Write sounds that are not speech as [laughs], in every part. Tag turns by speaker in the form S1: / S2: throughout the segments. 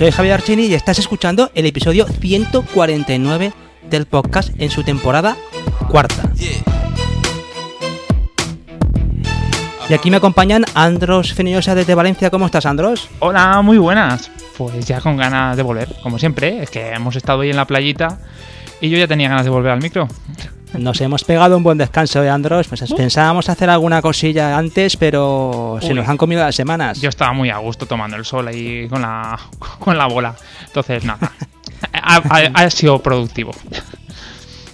S1: Soy Javier Archini y estás escuchando el episodio 149 del podcast en su temporada cuarta. Y aquí me acompañan Andros Feniosa desde Valencia. ¿Cómo estás, Andros?
S2: Hola, muy buenas. Pues ya con ganas de volver, como siempre. Es que hemos estado ahí en la playita y yo ya tenía ganas de volver al micro.
S1: Nos hemos pegado un buen descanso, ¿eh, Andros? Pues pensábamos hacer alguna cosilla antes, pero se
S2: Uy.
S1: nos han comido las semanas.
S2: Yo estaba muy a gusto tomando el sol ahí con la, [laughs] con la bola. Entonces, nada. Ha, ha- ha sido productivo.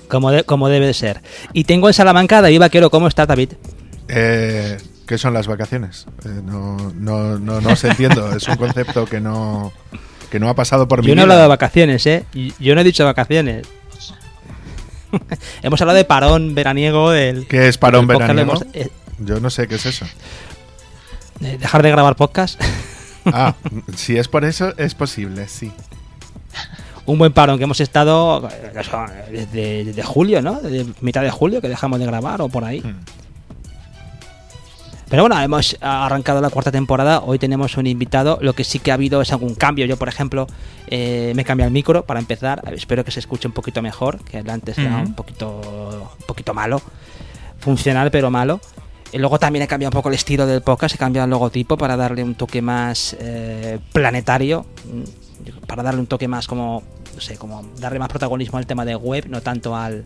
S1: Como, de- como debe de ser. Y tengo en Salamanca David Vaquero. ¿Cómo estás, David?
S3: Eh, ¿Qué son las vacaciones? Eh, no, no, no, no se entiendo. Es un concepto que no, que no ha pasado por mi
S1: Yo no he hablado de vacaciones, ¿eh? Yo no he dicho vacaciones. [laughs] hemos hablado de parón veraniego, del...
S3: ¿Qué es parón veraniego?
S1: hemos- eh,
S3: Yo no sé qué es eso.
S1: eh, dejar de grabar podcast.
S3: Ah, [laughs] si es por eso, es posible, sí.
S1: Un buen parón que hemos estado eh, desde, desde julio, ¿no? Desde mitad de julio que dejamos de grabar o por ahí.
S3: Hmm.
S1: Pero bueno, hemos arrancado la cuarta temporada. Hoy tenemos un invitado. Lo que sí que ha habido es algún cambio. Yo, por ejemplo, eh, me he cambiado el micro para empezar. Espero que se escuche un poquito mejor, que el antes era un poquito, un poquito malo. Funcional, pero malo. Y luego también he cambiado un poco el estilo del podcast. He cambiado el logotipo para darle un toque más eh, planetario. mm, Para darle un toque más como, no sé, como darle más protagonismo al tema de web, no tanto al,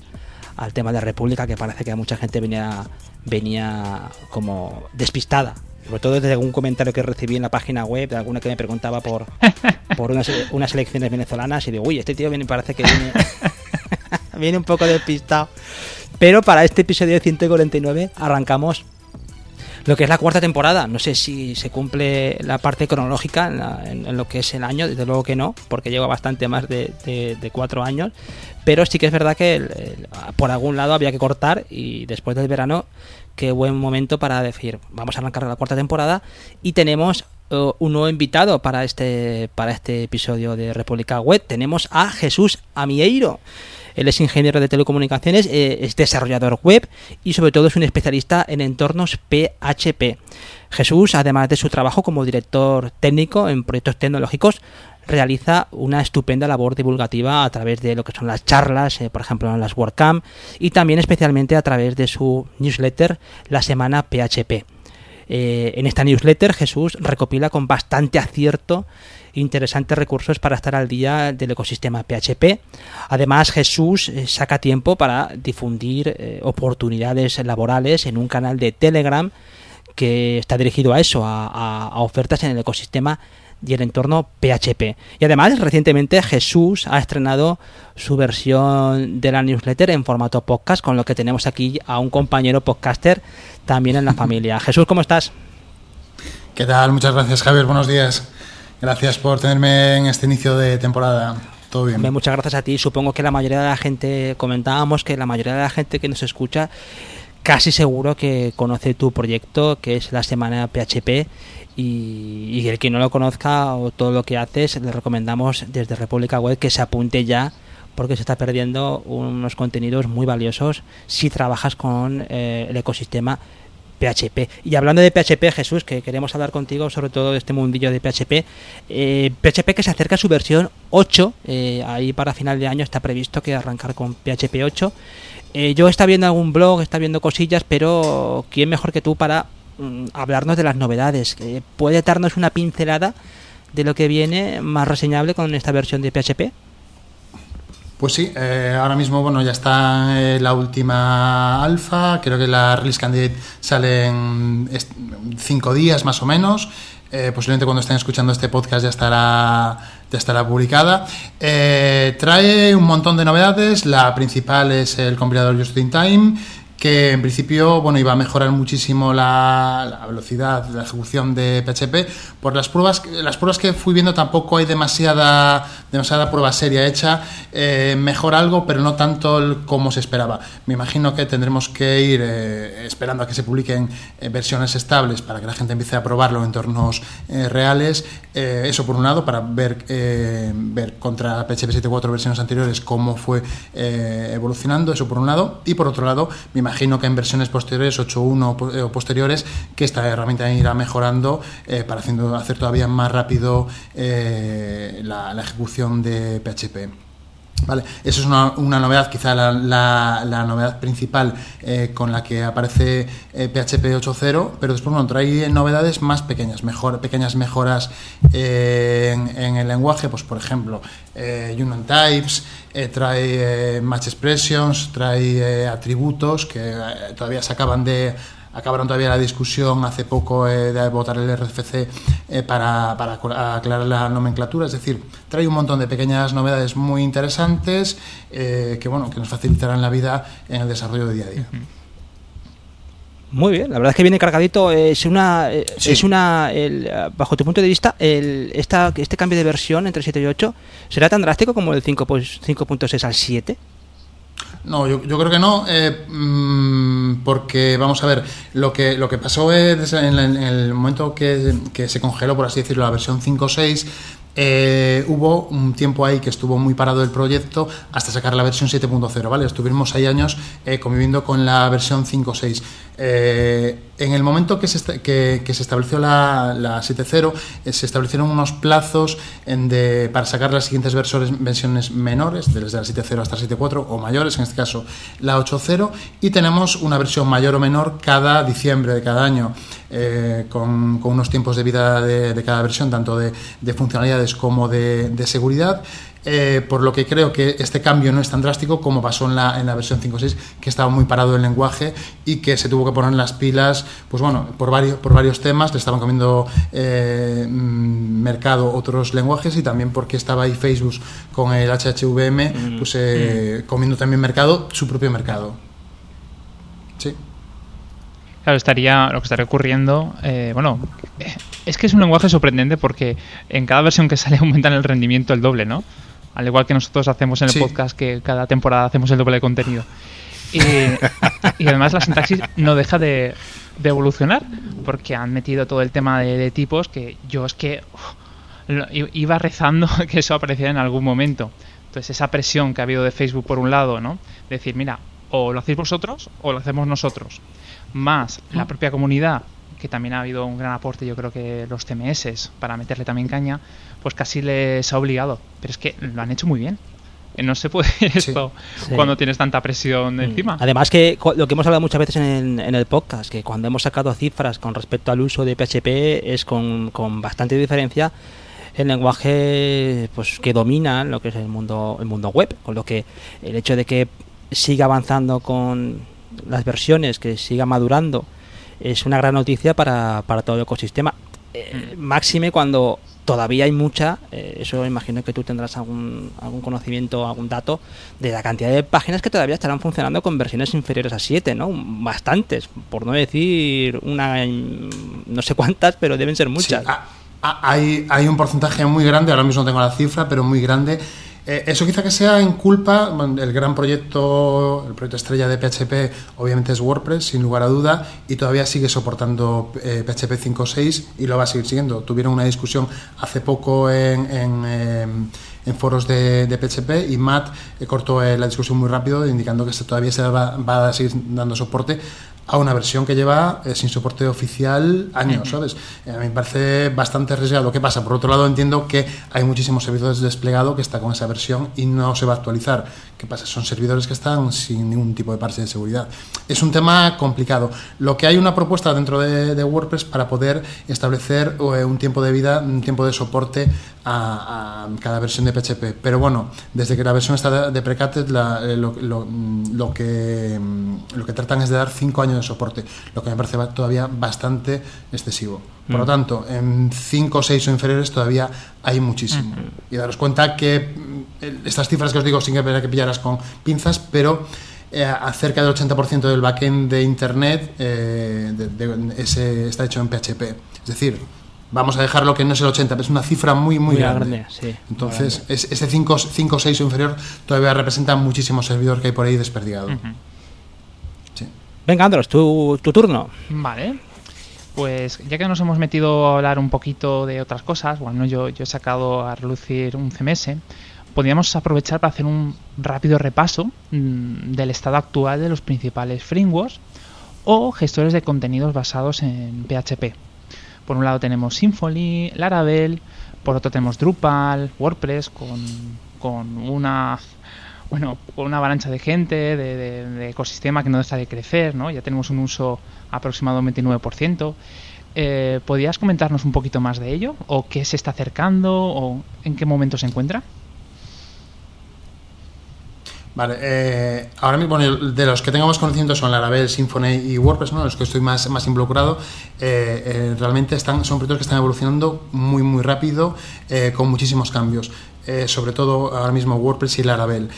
S1: al tema de República, que parece que mucha gente venía, venía como despistada. Sobre todo desde algún comentario que recibí en la página web, de alguna que me preguntaba por, [laughs] por unas, unas elecciones venezolanas y digo, uy, este tío viene, parece que viene, [laughs] [laughs] viene un poco despistado. Pero para este episodio de 149 arrancamos lo que es la cuarta temporada. No sé si se cumple la parte cronológica en, la- en- lo que es el año, desde luego que no, porque lleva bastante más de, cuatro años. Pero sí que es verdad que por algún lado había que cortar y después del verano, qué buen momento para decir, vamos a arrancar la cuarta temporada y tenemos eh, un nuevo invitado para este, para este episodio de República Web. Tenemos a Jesús Amieiro. Él es ingeniero de telecomunicaciones, eh, es desarrollador web y sobre todo es un especialista en entornos PHP. Jesús, además de su trabajo como director técnico en proyectos tecnológicos, realiza una estupenda labor divulgativa a través de lo que son las charlas, eh, por ejemplo en las WordCamp, y también especialmente a través de su newsletter La Semana PHP. Eh, en esta newsletter Jesús recopila con bastante acierto interesantes recursos para estar al día del ecosistema PHP. Además Jesús eh, saca tiempo para difundir eh, oportunidades laborales en un canal de Telegram que está dirigido a eso, a, ofertas en el ecosistema y el entorno PHP. Y además, recientemente Jesús ha estrenado su versión de la newsletter en formato podcast, con lo que tenemos aquí a un compañero podcaster también en la familia. Jesús, ¿cómo estás?
S4: ¿Qué tal? Muchas gracias, Javier. Buenos días. Gracias por tenerme en este inicio de temporada. Todo bien.
S1: Muchas gracias a ti. Supongo que la mayoría de la gente, comentábamos que la mayoría de la gente que nos escucha, casi seguro que conoce tu proyecto, que es la Semana PHP. Y, y el que no lo conozca o todo lo que haces, le recomendamos desde República Web que se apunte ya, porque se está perdiendo unos contenidos muy valiosos si trabajas con eh, el ecosistema PHP. Y hablando de PHP, Jesús, que queremos hablar contigo sobre todo de este mundillo de PHP, eh, PHP que se acerca a su versión 8, eh, ahí para final de año está previsto que arrancar con PHP 8. Eh, yo está viendo algún blog, está viendo cosillas, pero ¿quién mejor que tú para mm, hablarnos de las novedades? Eh, ¿Puede darnos una pincelada de lo que viene más reseñable con esta versión de PHP?
S4: Pues sí, eh, ahora mismo bueno ya está eh, la última alfa, creo que la release candidate sale en cinco días más o menos. Eh, posiblemente cuando estén escuchando este podcast ya estará ya estará publicada. Trae un montón de novedades. La principal es el compilador Just in Time que en principio bueno iba a mejorar muchísimo la, la velocidad, la ejecución de PHP. Por las pruebas, las pruebas que fui viendo tampoco hay demasiada, demasiada prueba seria hecha. Eh, mejora algo, pero no tanto como se esperaba. Me imagino que tendremos que ir eh, esperando a que se publiquen eh, versiones estables para que la gente empiece a probarlo en entornos eh, reales. Eso por un lado, para ver, ver contra PHP 7.4 versiones anteriores cómo fue evolucionando, eso por un lado. Y por otro lado, me imagino que en versiones posteriores, 8.1 o posteriores, que esta herramienta irá mejorando para haciendo, hacer todavía más rápido la, la ejecución de PHP. Vale, eso es una, novedad, quizá la, la, novedad principal eh, con la que aparece PHP eh, 8.0, pero después bueno, trae novedades más pequeñas, mejor, pequeñas mejoras eh, en, el lenguaje, pues por ejemplo, Union Types, trae Match Expressions, trae atributos que todavía se acaban de acabaron todavía la discusión hace poco eh, de votar el RFC eh, para, para, aclarar la nomenclatura, es decir, trae un montón de pequeñas novedades muy interesantes eh, que, bueno, que nos facilitarán la vida en el desarrollo de día a día.
S1: Muy bien, la verdad es que viene cargadito. Es una, es una bajo tu punto de vista, el, esta, este cambio de versión entre 7 y 8 será tan drástico como el 5.6 al 7.
S4: No, yo, yo, creo que no, eh, mm, porque vamos a ver, lo que, lo que pasó es en, el momento que, que, se congeló, por así decirlo, la versión 5.6, eh, hubo un tiempo ahí que estuvo muy parado el proyecto hasta sacar la versión 7.0, ¿vale? Estuvimos seis años eh, conviviendo con la versión 5.6. Eh, en el momento que se, que, se estableció la, la 7.0, eh, se establecieron unos plazos de, para sacar las siguientes versiones, menores, desde la 7.0 hasta la 7.4, o mayores, en este caso la 8.0, y tenemos una versión mayor o menor cada diciembre de cada año, eh, con, con, unos tiempos de vida de, cada versión, tanto de, de funcionalidades como de seguridad. Eh, por lo que creo que este cambio no es tan drástico como pasó en la, en la versión 5.6, que estaba muy parado el lenguaje y que se tuvo que poner en las pilas, pues bueno, por varios, por varios temas, le estaban comiendo eh, mm, mercado otros lenguajes y también porque estaba ahí Facebook con el HHVM, mm. pues eh, mm. comiendo también mercado, su propio mercado. Sí.
S2: Claro, estaría, lo que estaría ocurriendo, bueno, es que es un lenguaje sorprendente porque en cada versión que sale [laughs] aumentan el rendimiento el doble, ¿no? Al igual que nosotros hacemos en el podcast, que cada temporada hacemos el doble de contenido. Y, además la sintaxis no deja de, evolucionar, porque han metido todo el tema de, tipos que yo es que iba rezando [laughs] que eso apareciera en algún momento. Entonces esa presión que ha habido de Facebook por un lado, ¿no? decir, mira, o lo hacéis vosotros o lo hacemos nosotros. Más la propia comunidad que también ha habido un gran aporte, yo creo que los CMS, para meterle también caña, pues casi les ha obligado. Pero es que lo han hecho muy bien. No se puede [laughs] esto cuando tienes tanta presión mm. encima.
S1: Además que lo que hemos hablado muchas veces en, el podcast, que cuando hemos sacado cifras con respecto al uso de PHP es con, con bastante diferencia el lenguaje pues que domina lo que es el mundo el mundo web, con lo que el hecho de que siga avanzando con las versiones, que siga madurando es una gran noticia para, para todo el ecosistema. Eh, máxime cuando todavía hay mucha, eh, eso imagino que tú tendrás algún, algún conocimiento, algún dato de la cantidad de páginas que todavía estarán funcionando con versiones inferiores a 7, ¿no? Bastantes, por no decir una, no sé cuántas, pero deben ser muchas.
S4: Ah, hay, hay un porcentaje muy grande, ahora mismo no tengo la cifra, pero muy grande eh, eso quizá que sea en culpa, el gran proyecto, el proyecto estrella de PHP obviamente es WordPress, sin lugar a duda, y todavía sigue soportando PHP 5.6 y lo va a seguir siguiendo. Tuvieron una discusión hace poco en, en, em, foros de, PHP y Matt eh, cortó eh, la discusión muy rápido, indicando que todavía se va, va a seguir dando soporte a una versión que lleva eh, sin soporte oficial años, ¿sabes? Eh, a mí me parece bastante arriesgado. ¿Qué pasa? Por otro lado, entiendo que hay muchísimos servidores desplegados que está con esa versión y no se va a actualizar. ¿Qué pasa? Son servidores que están sin ningún tipo de parche de seguridad. Es un tema complicado. Lo que hay una propuesta dentro de, WordPress para poder establecer eh, un tiempo de vida, un tiempo de soporte a, cada versión de PHP. Pero bueno, desde que la versión está deprecated, la, lo, lo, que, lo que tratan es de dar 5 años de soporte, lo que me parece todavía bastante excesivo. Por lo mm. tanto, en 5, 6 o inferiores todavía hay muchísimo. Y daros cuenta que mm, estas cifras que os digo sin que, que pillaras con pinzas, pero eh, acerca del 80% del backend de Internet eh, ese, está hecho en PHP. Es decir, vamos a dejarlo que no es el 80, pero es una cifra muy, muy, grande. Entonces, ese 5, 5, 6 o inferior todavía representa muchísimos servidores que hay por ahí desperdigado.
S1: Venga, Andros, tu, tu turno.
S2: Vale. Pues ya que nos hemos metido a hablar un poquito de otras cosas, bueno, yo, yo he sacado a relucir un CMS, podríamos aprovechar para hacer un rápido repaso mm, del estado actual de los principales frameworks o gestores de contenidos basados en PHP. Por un lado tenemos Symfony, Laravel, por otro tenemos Drupal, WordPress con, con una bueno, una avalancha de gente, de, ecosistema que no deja de crecer, ¿no? Ya tenemos un uso aproximado del 29%. Eh, ¿Podrías comentarnos un poquito más de ello? ¿O qué se está acercando? ¿O en qué momento se encuentra?
S4: Vale, eh, ahora mismo de los que tengamos conocimiento son Laravel, Symfony y WordPress, ¿no? los que estoy más, más involucrado, eh, eh, realmente están, son proyectos que están evolucionando muy muy rápido, con muchísimos cambios, sobre todo ahora mismo WordPress y Laravel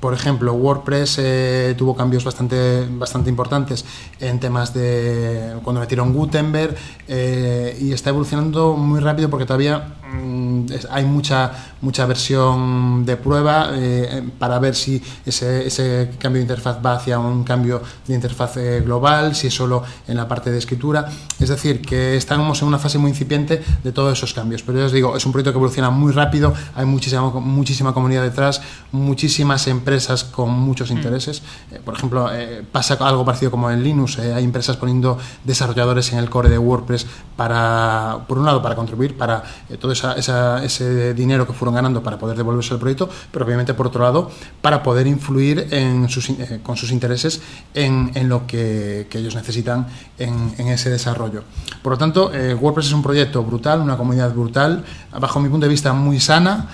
S4: por ejemplo, WordPress eh, tuvo cambios bastante, bastante importantes en temas de cuando metieron Gutenberg eh, y está evolucionando muy rápido porque todavía mm, hay mucha, mucha versión de prueba eh, para ver si ese, ese, cambio de interfaz va hacia un cambio de interfaz global, si es solo en la parte de escritura. Es decir, que estamos en una fase muy incipiente de todos esos cambios. Pero ya os digo, es un proyecto que evoluciona muy rápido, hay muchísima, muchísima comunidad detrás, muchísimas empresas con muchos mm. intereses. Eh, por ejemplo, eh, pasa algo parecido como en Linux. Eh, hay empresas poniendo desarrolladores en el core de WordPress para, por un lado, para contribuir para todo ese dinero que fueron ganando para poder devolverse al proyecto, pero obviamente por otro lado, para poder influir en sus, con sus intereses en, en lo que, que, ellos necesitan en, ese desarrollo. Por lo tanto, WordPress es un proyecto brutal, una comunidad brutal, bajo mi punto de vista muy sana,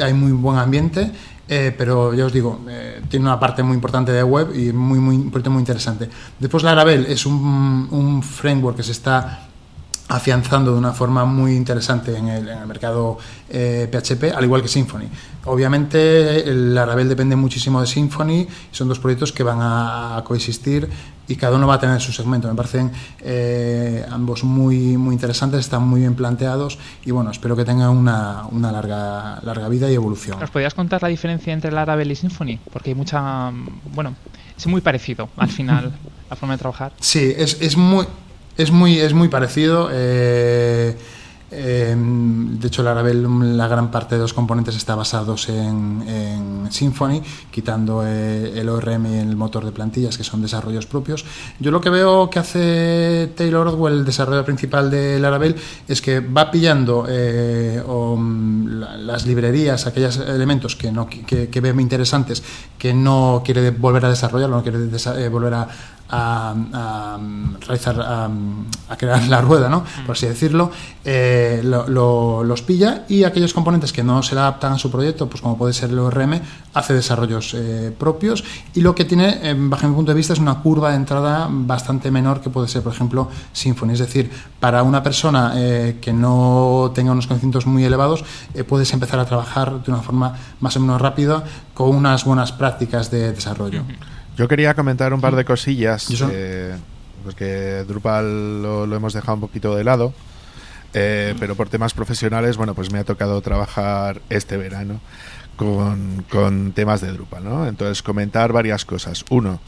S4: hay muy buen ambiente eh, pero ya os digo, eh, tiene una parte muy importante de web y muy, muy, muy interesante. Después Laravel es un, un framework que se está afianzando de una forma muy interesante en el, mercado PHP, eh, al igual que Symfony. Obviamente, el Laravel depende muchísimo de Symfony, son dos proyectos que van a, coexistir y cada uno va a tener su segmento. Me parecen eh, ambos muy, muy interesantes, están muy bien planteados y bueno, espero que tengan una, una larga, larga vida y evolución.
S2: ¿Nos podrías contar la diferencia entre Laravel y Symfony? Porque hay mucha. Bueno, es muy parecido al final [laughs] la forma de trabajar.
S4: Sí, es, es muy es muy, es muy parecido. Eh, eh, de hecho, Laravel, la gran parte de los componentes está basados en, en Symfony, quitando eh, el ORM y el motor de plantillas, que son desarrollos propios. Yo lo que veo que hace Taylor Ordwell, el desarrollo principal de Laravel, es que va pillando las librerías, aquellos elementos que, no, que, que ve interesantes, que no quiere volver a desarrollar, no quiere volver a, a, realizar, a, crear la rueda, ¿no? por así decirlo, eh, los pilla y aquellos componentes que no se le adaptan a su proyecto, pues como puede ser el ORM, hace desarrollos eh, propios y lo que tiene, eh, bajo mi punto de vista, es una curva de entrada bastante menor que puede ser, por ejemplo, Symfony. Es decir, para una persona que no tenga unos conocimientos muy elevados, puedes empezar a trabajar de una forma más o menos rápida con unas buenas prácticas de desarrollo.
S3: Yo quería comentar un par de cosillas, eh, porque Drupal lo, hemos dejado un poquito de lado, eh, pero por temas profesionales, bueno, pues me ha tocado trabajar este verano con, con temas de Drupal, ¿no? Entonces, comentar varias cosas. Uno,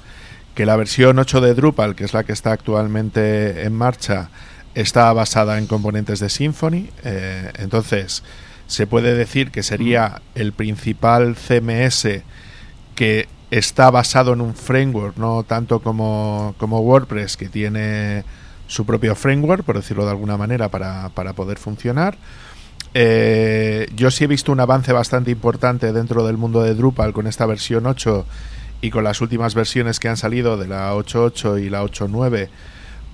S3: que la versión 8 de Drupal, que es la que está actualmente en marcha, está basada en componentes de Symfony. Eh, entonces, se puede decir que sería el principal CMS que está basado en un framework, no tanto como, como WordPress, que tiene su propio framework, por decirlo de alguna manera, para, para poder funcionar. Eh, yo sí he visto un avance bastante importante dentro del mundo de Drupal con esta versión 8 y con las últimas versiones que han salido de la 8.8 y la 8.9,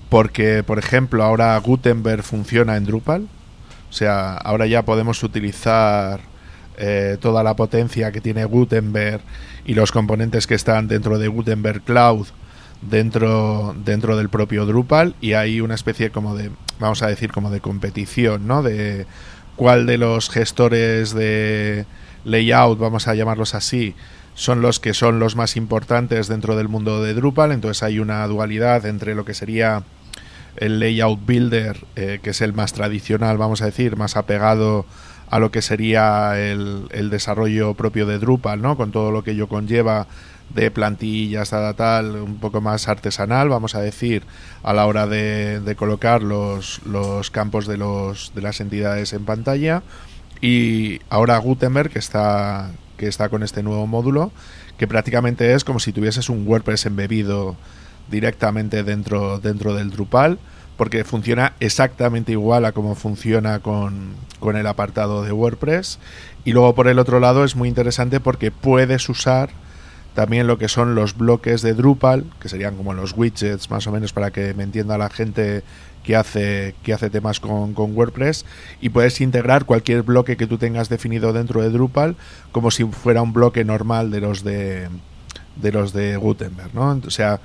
S3: porque, por ejemplo, ahora Gutenberg funciona en Drupal. O sea, ahora ya podemos utilizar eh, toda la potencia que tiene Gutenberg y los componentes que están dentro de Gutenberg Cloud dentro dentro del propio Drupal y hay una especie como de vamos a decir como de competición no de cuál de los gestores de layout vamos a llamarlos así son los que son los más importantes dentro del mundo de Drupal. Entonces hay una dualidad entre lo que sería el layout builder eh, que es el más tradicional vamos a decir más apegado lo que sería el, el, desarrollo propio de Drupal, ¿no? Con todo lo que ello conlleva de plantillas, tal, tal, un poco más artesanal, vamos a decir, a la hora de, de colocar los, los campos de, los, de las entidades en pantalla. Y ahora Gutenberg, que está, que está con este nuevo módulo, que prácticamente es como si tuvieses un WordPress embebido directamente dentro, dentro del Drupal, porque funciona exactamente igual a como funciona con, con el apartado de WordPress. Y luego por el otro lado es muy interesante porque puedes usar también lo que son los bloques de Drupal, que serían como los widgets más o menos para que me entienda la gente que hace, que hace temas con, con, WordPress y puedes integrar cualquier bloque que tú tengas definido dentro de Drupal como si fuera un bloque normal de los de, de los de Gutenberg, ¿no? O sea,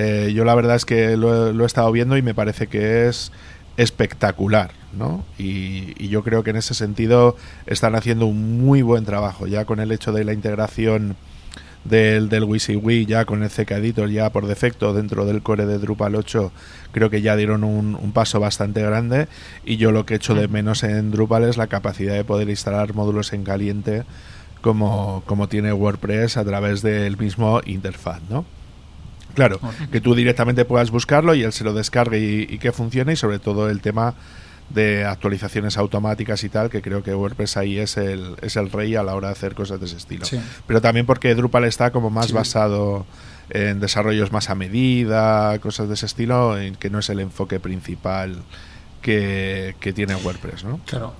S3: eh, yo la verdad es que lo, lo, he estado viendo y me parece que es espectacular, ¿no? Y, y, yo creo que en ese sentido están haciendo un muy buen trabajo ya con el hecho de la integración del, del WYSIWYG ya con el CK Editor ya por defecto dentro del core de Drupal 8 creo que ya dieron un, un paso bastante grande y yo lo que echo de menos en Drupal es la capacidad de poder instalar módulos en caliente como, como tiene WordPress a través del mismo interfaz, ¿no? Claro, que tú directamente puedas buscarlo y él se lo descargue y, y que funcione y sobre todo el tema de actualizaciones automáticas y tal, que creo que WordPress ahí es el, es el rey a la hora de hacer cosas de ese estilo.
S4: Sí.
S3: Pero también porque Drupal está como más sí. basado en desarrollos más a medida, cosas de ese estilo, en que no es el enfoque principal que, que tiene WordPress, ¿no?
S4: Claro.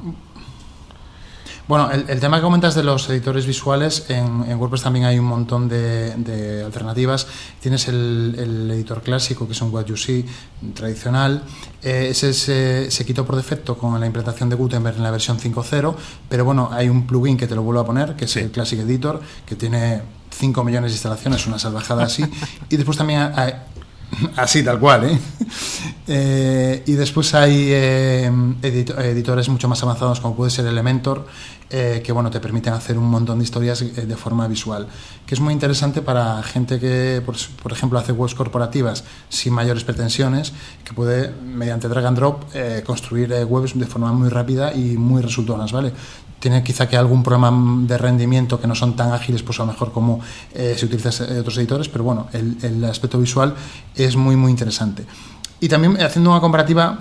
S4: Bueno, el, el, tema que comentas de los editores visuales, en, en WordPress también hay un montón de, de alternativas. Tienes el, el, editor clásico, que es un What You See tradicional. Eh, ese se, se, quitó por defecto con la implementación de Gutenberg en la versión 5.0, pero bueno, hay un plugin que te lo vuelvo a poner, que es sí. el Classic Editor, que tiene 5 millones de instalaciones, una salvajada así. y después también hay, Así, tal cual, ¿eh? [laughs] eh y después hay eh, edit editores mucho más avanzados como puede ser Elementor, eh, que bueno, te permiten hacer un montón de historias eh, de forma visual, que es muy interesante para gente que, por, por, ejemplo, hace webs corporativas sin mayores pretensiones, que puede, mediante drag and drop, eh, construir webs de forma muy rápida y muy resultonas, ¿vale? tiene quizá que algún problema de rendimiento que no son tan ágiles, pues a lo mejor como eh, si utilizas otros editores, pero bueno, el, el, aspecto visual es muy, muy interesante. Y también haciendo una comparativa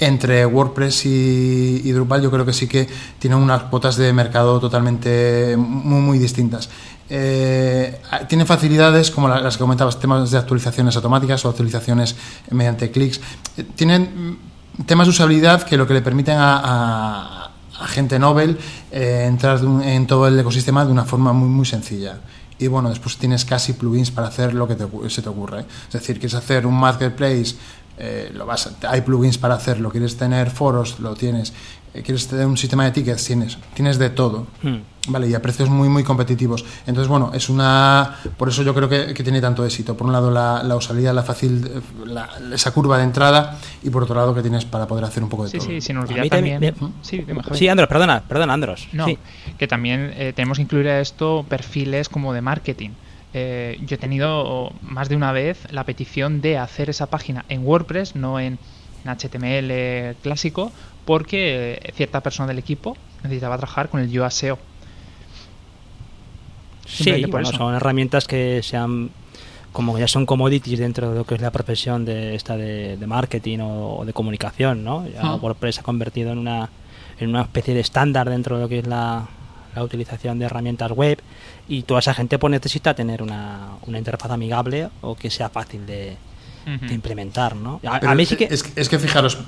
S4: entre WordPress y, Drupal, yo creo que sí que tienen unas cuotas de mercado totalmente muy, muy distintas. Eh, tiene facilidades como las que comentabas, temas de actualizaciones automáticas o actualizaciones mediante clics. Eh, tienen temas de usabilidad que lo que le permiten a, agente Nobel eh, entrar en todo el ecosistema de una forma muy, muy sencilla. Y bueno, después tienes casi plugins para hacer lo que te, se te ocurre. Es decir, quieres hacer un marketplace, eh, lo vas a, hay plugins para hacerlo. Quieres tener foros, lo tienes. Eh, quieres tener un sistema de tickets, tienes. Tienes de todo. Hmm. Vale, y a precios muy, muy competitivos. Entonces, bueno, es una. Por eso yo creo que, que tiene tanto éxito. Por un lado, la, la usabilidad, la fácil. La, esa curva de entrada. Y por otro lado, que tienes para poder hacer un poco de
S2: sí,
S4: todo.
S2: Sí, sin olvidar también.
S1: Sí, sí, Andros, perdona, perdona, Andros.
S2: No,
S1: sí.
S2: que también eh, tenemos que incluir a esto perfiles como de marketing. Eh, yo he tenido más de una vez la petición de hacer esa página en WordPress, no en, en HTML clásico, porque eh, cierta persona del equipo necesitaba trabajar con el SEO.
S1: Sí, bueno, son herramientas que se han como ya son commodities dentro de lo que es la profesión de esta de, de marketing o, o, de comunicación, ¿no? Ya ah. WordPress se ha convertido en una en una especie de estándar dentro de lo que es la, la utilización de herramientas web y toda esa gente pues necesita tener una, una interfaz amigable o que sea fácil de, uh -huh. de implementar, ¿no?
S4: A, a, mí sí que... Es, es que fijaros,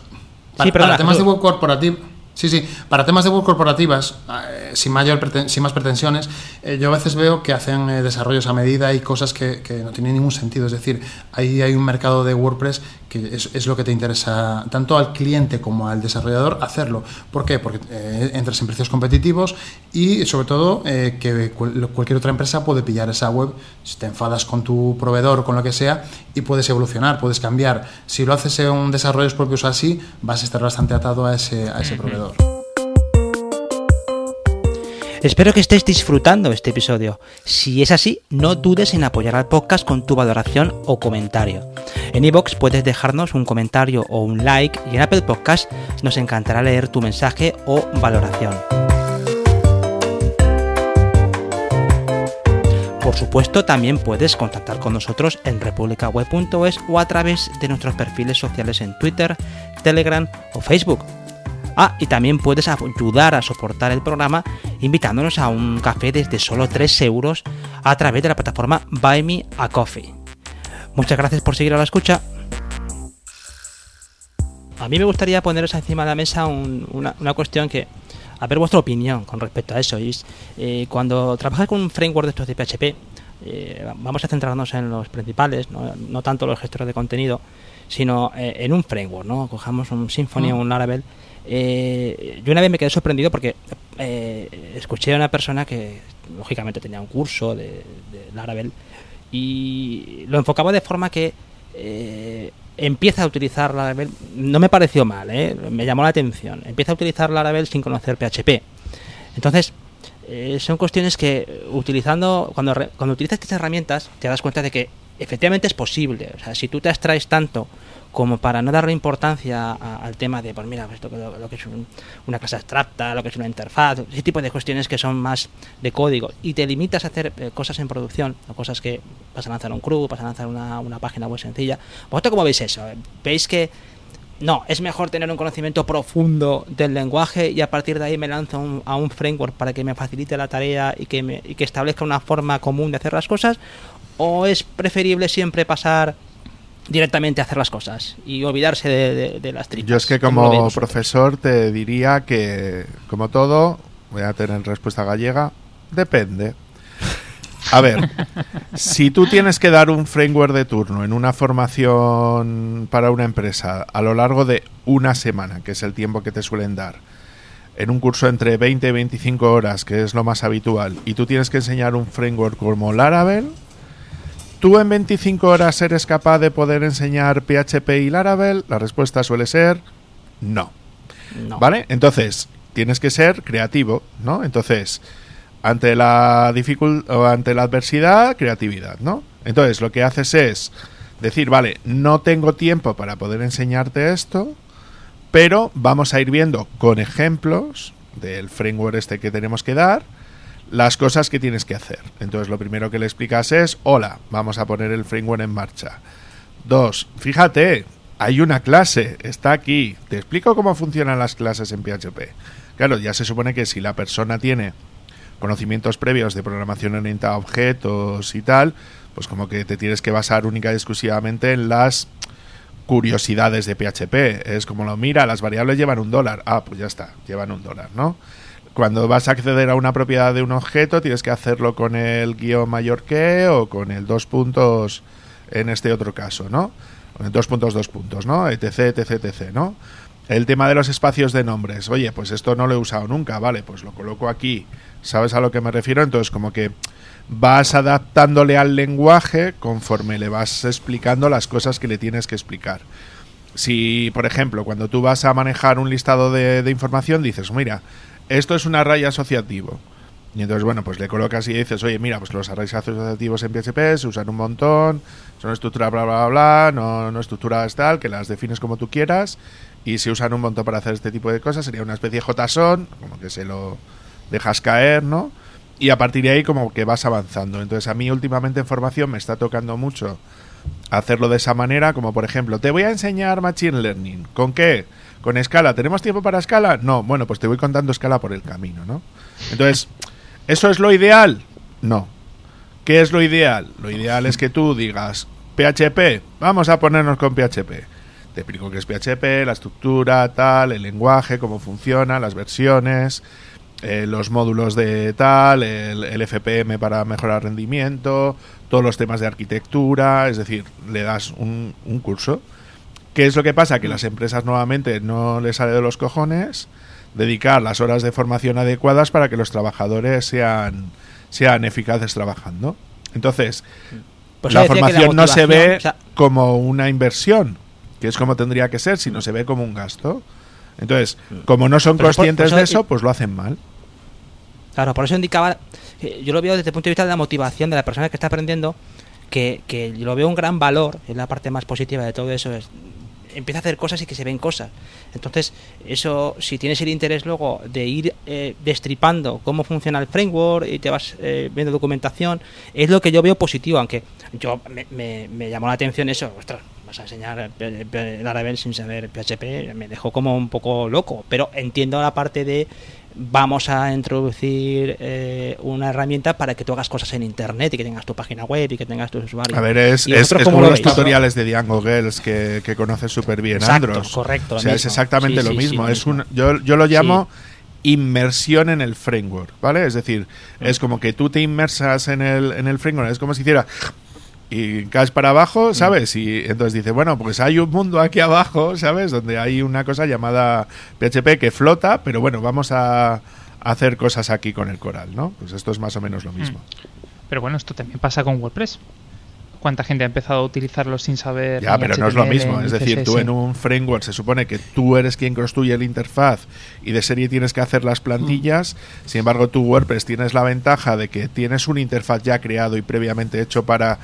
S4: para, sí, perdona, para temas de web corporativo Sí, sí. Para temas de web corporativas, eh, sin, mayor sin más pretensiones, eh, yo a veces veo que hacen eh, desarrollos a medida y cosas que, que, no tienen ningún sentido. Es decir, ahí hay un mercado de WordPress que es, es, lo que te interesa tanto al cliente como al desarrollador hacerlo. ¿Por qué? Porque eh, entras en precios competitivos y sobre todo eh, que cualquier otra empresa puede pillar esa web si te enfadas con tu proveedor o con lo que sea y puedes evolucionar, puedes cambiar. Si lo haces en desarrollos propios así, vas a estar bastante atado a ese, a ese proveedor.
S1: Espero que estéis disfrutando este episodio. Si es así, no dudes en apoyar al podcast con tu valoración o comentario. En iVoox puedes dejarnos un comentario o un like y en Apple Podcast nos encantará leer tu mensaje o valoración. Por supuesto, también puedes contactar con nosotros en republicaweb.es o a través de nuestros perfiles sociales en Twitter, Telegram o Facebook Ah, y también puedes ayudar a soportar el programa invitándonos a un café desde solo 3 euros a través de la plataforma Buy Me a Coffee. Muchas gracias por seguir a la escucha. A mí me gustaría poneros encima de la mesa una, cuestión que, a ver vuestra opinión con respecto a eso. Eh, cuando trabajas con un framework de estos de PHP, eh, vamos a centrarnos en los principales, no, tanto los gestores de contenido, sino eh, en un framework, ¿no? Cojamos un Symfony o un Laravel. Yo una vez me quedé sorprendido porque escuché a una persona que lógicamente tenía un curso de, Laravel y lo enfocaba de forma que empieza a utilizar Laravel, no me pareció mal, ¿eh? me llamó la atención, empieza a utilizar Laravel sin conocer PHP. Entonces, eh, son cuestiones que utilizando, cuando, cuando utilizas estas herramientas, te das cuenta de que efectivamente es posible. O sea, si tú te abstraes tanto como para no darle importancia al tema de, pues mira, esto, lo, que es una clase abstracta, lo que es una interfaz, ese tipo de cuestiones que son más de código, y te limitas a hacer eh, cosas en producción, o cosas que vas a lanzar un crew, vas a lanzar una, una página web sencilla. ¿Vosotros cómo veis eso? ¿Veis que no, es mejor tener un conocimiento profundo del lenguaje y a partir de ahí me lanzo a un framework para que me facilite la tarea y que, me, y que establezca una forma común de hacer las cosas? ¿O es preferible siempre pasar directamente hacer las cosas y olvidarse de, las tripas.
S3: Yo es que como profesor te diría que, como todo, voy a tener respuesta gallega, depende. A ver, [laughs] si tú tienes que dar un framework de turno en una formación para una empresa a lo largo de una semana, que es el tiempo que te suelen dar, en un curso entre 20 y 25 horas, que es lo más habitual, y tú tienes que enseñar un framework como Laravel, ¿Tú en 25 horas eres capaz de poder enseñar PHP y Laravel? La respuesta suele ser no. ¿Vale? Entonces, tienes que ser creativo, ¿no? Entonces, ante la dificultad ante la adversidad, creatividad, ¿no? Entonces, lo que haces es decir, vale, no tengo tiempo para poder enseñarte esto, pero vamos a ir viendo con ejemplos del framework este que tenemos que dar las cosas que tienes que hacer. Entonces lo primero que le explicas es, hola, vamos a poner el framework en marcha. Dos, fíjate, hay una clase, está aquí, te explico cómo funcionan las clases en PHP. Claro, ya se supone que si la persona tiene conocimientos previos de programación orientada a objetos y tal, pues como que te tienes que basar única y exclusivamente en las curiosidades de PHP. Es como lo mira, las variables llevan un dólar. Ah, pues ya está, llevan un dólar, ¿no? Cuando vas a acceder a una propiedad de un objeto tienes que hacerlo con el guion mayor que o con el dos puntos en este otro caso, ¿no? Dos puntos, dos puntos, ¿no? etc, etc, etc, ¿no? El tema de los espacios de nombres. Oye, pues esto no lo he usado nunca, vale, pues lo coloco aquí. ¿Sabes a lo que me refiero? Entonces, como que vas adaptándole al lenguaje conforme le vas explicando las cosas que le tienes que explicar. Si, por ejemplo, cuando tú vas a manejar un listado de, de información, dices, mira, esto es un array asociativo. Y entonces, bueno, pues le colocas y dices, oye, mira, pues los arrays asociativos en PHP se usan un montón, son estructuras bla, bla, bla, no, no estructuras tal, que las defines como tú quieras, y se usan un montón para hacer este tipo de cosas. Sería una especie de JSON, como que se lo dejas caer, ¿no? Y a partir de ahí como que vas avanzando. Entonces a mí últimamente en formación me está tocando mucho hacerlo de esa manera, como por ejemplo, te voy a enseñar Machine Learning. ¿Con qué? Con escala. ¿Tenemos tiempo para escala? No, bueno, pues te voy contando escala por el camino, ¿no? Entonces, ¿eso es lo ideal? No. ¿Qué es lo ideal? Lo ideal es que tú digas, PHP, vamos a ponernos con PHP. Te explico qué es PHP, la estructura, tal, el lenguaje, cómo funciona, las versiones, eh, los módulos de tal, el, FPM para mejorar rendimiento, todos los temas de arquitectura, es decir, le das un curso ¿Qué es lo que pasa? Que las empresas nuevamente no les sale de los cojones dedicar las horas de formación adecuadas para que los trabajadores sean, sean eficaces trabajando. Entonces, pues la formación no se ve como una inversión, que es como tendría que ser, sino se ve como un gasto. Entonces, como no son conscientes de eso, pues lo hacen mal.
S1: Claro, por eso indicaba, yo lo veo desde el punto de vista de la motivación de la persona que está aprendiendo, que, que yo lo veo un gran valor, en la parte más positiva de todo eso, es empieza a hacer cosas y que se ven cosas. Entonces, eso, si tienes el interés luego de ir eh, destripando cómo funciona el framework y te vas eh, viendo documentación, es lo que yo veo positivo, aunque yo me, me, llamó la atención eso, ostras, vas a enseñar el Laravel sin saber PHP, me dejó como un poco loco. Pero entiendo la parte de vamos a introducir eh, una herramienta para que tú hagas cosas en internet y que tengas tu página web y que tengas tus usuarios.
S3: A ver, es, es, como los tutoriales de Django Girls que, que conoces súper bien Andros.
S1: Correcto,
S3: o sea, es exactamente lo mismo. es un, yo, yo lo llamo inmersión en el framework, ¿vale? Es decir, mm. es como que tú te inmersas en el, en el framework, es como si hiciera y caes para abajo, mm. ¿sabes? Y entonces dice, bueno, pues hay un mundo aquí abajo, ¿sabes? Donde hay una cosa llamada PHP que flota, pero bueno, vamos a hacer cosas aquí con el coral, ¿no? Pues esto es más o menos lo mm. mismo.
S2: Pero bueno, esto también pasa con WordPress. ¿Cuánta gente ha empezado a utilizarlo sin saber?
S3: Ya, pero no es lo mismo. Es decir, tú en un framework se supone que tú eres quien construye el interfaz y de serie tienes que hacer las plantillas. Mm. Sin embargo, tú WordPress tienes la ventaja de que tienes un interfaz ya creado y previamente hecho para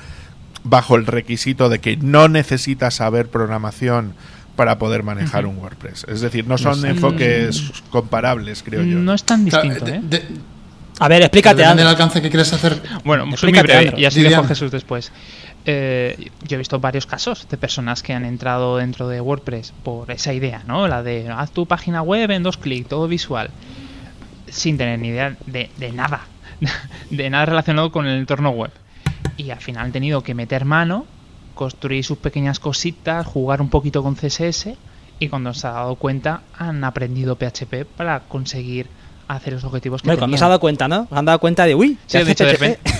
S3: bajo el requisito de que no necesitas saber programación para poder manejar un WordPress. Es decir, no son enfoques comparables, creo yo.
S2: No es tan distinto, ¿eh?
S1: A ver, explícate.
S4: Depende del alcance que quieres hacer.
S2: Bueno, muy breve, y así dejo Jesús después. Eh, yo he visto varios casos de personas que han entrado dentro de WordPress por esa idea, ¿no? La de haz tu página web en dos clics, todo visual, sin tener ni idea de, de nada, [laughs] de nada relacionado con el entorno web y al final han tenido que meter mano, construir sus pequeñas cositas, jugar un poquito con CSS y cuando se ha dado cuenta han aprendido PHP para conseguir hacer los objetivos que
S1: bueno, cuando se ha dado cuenta, ¿no? Se han dado cuenta de, uy,
S2: sí, de hecho,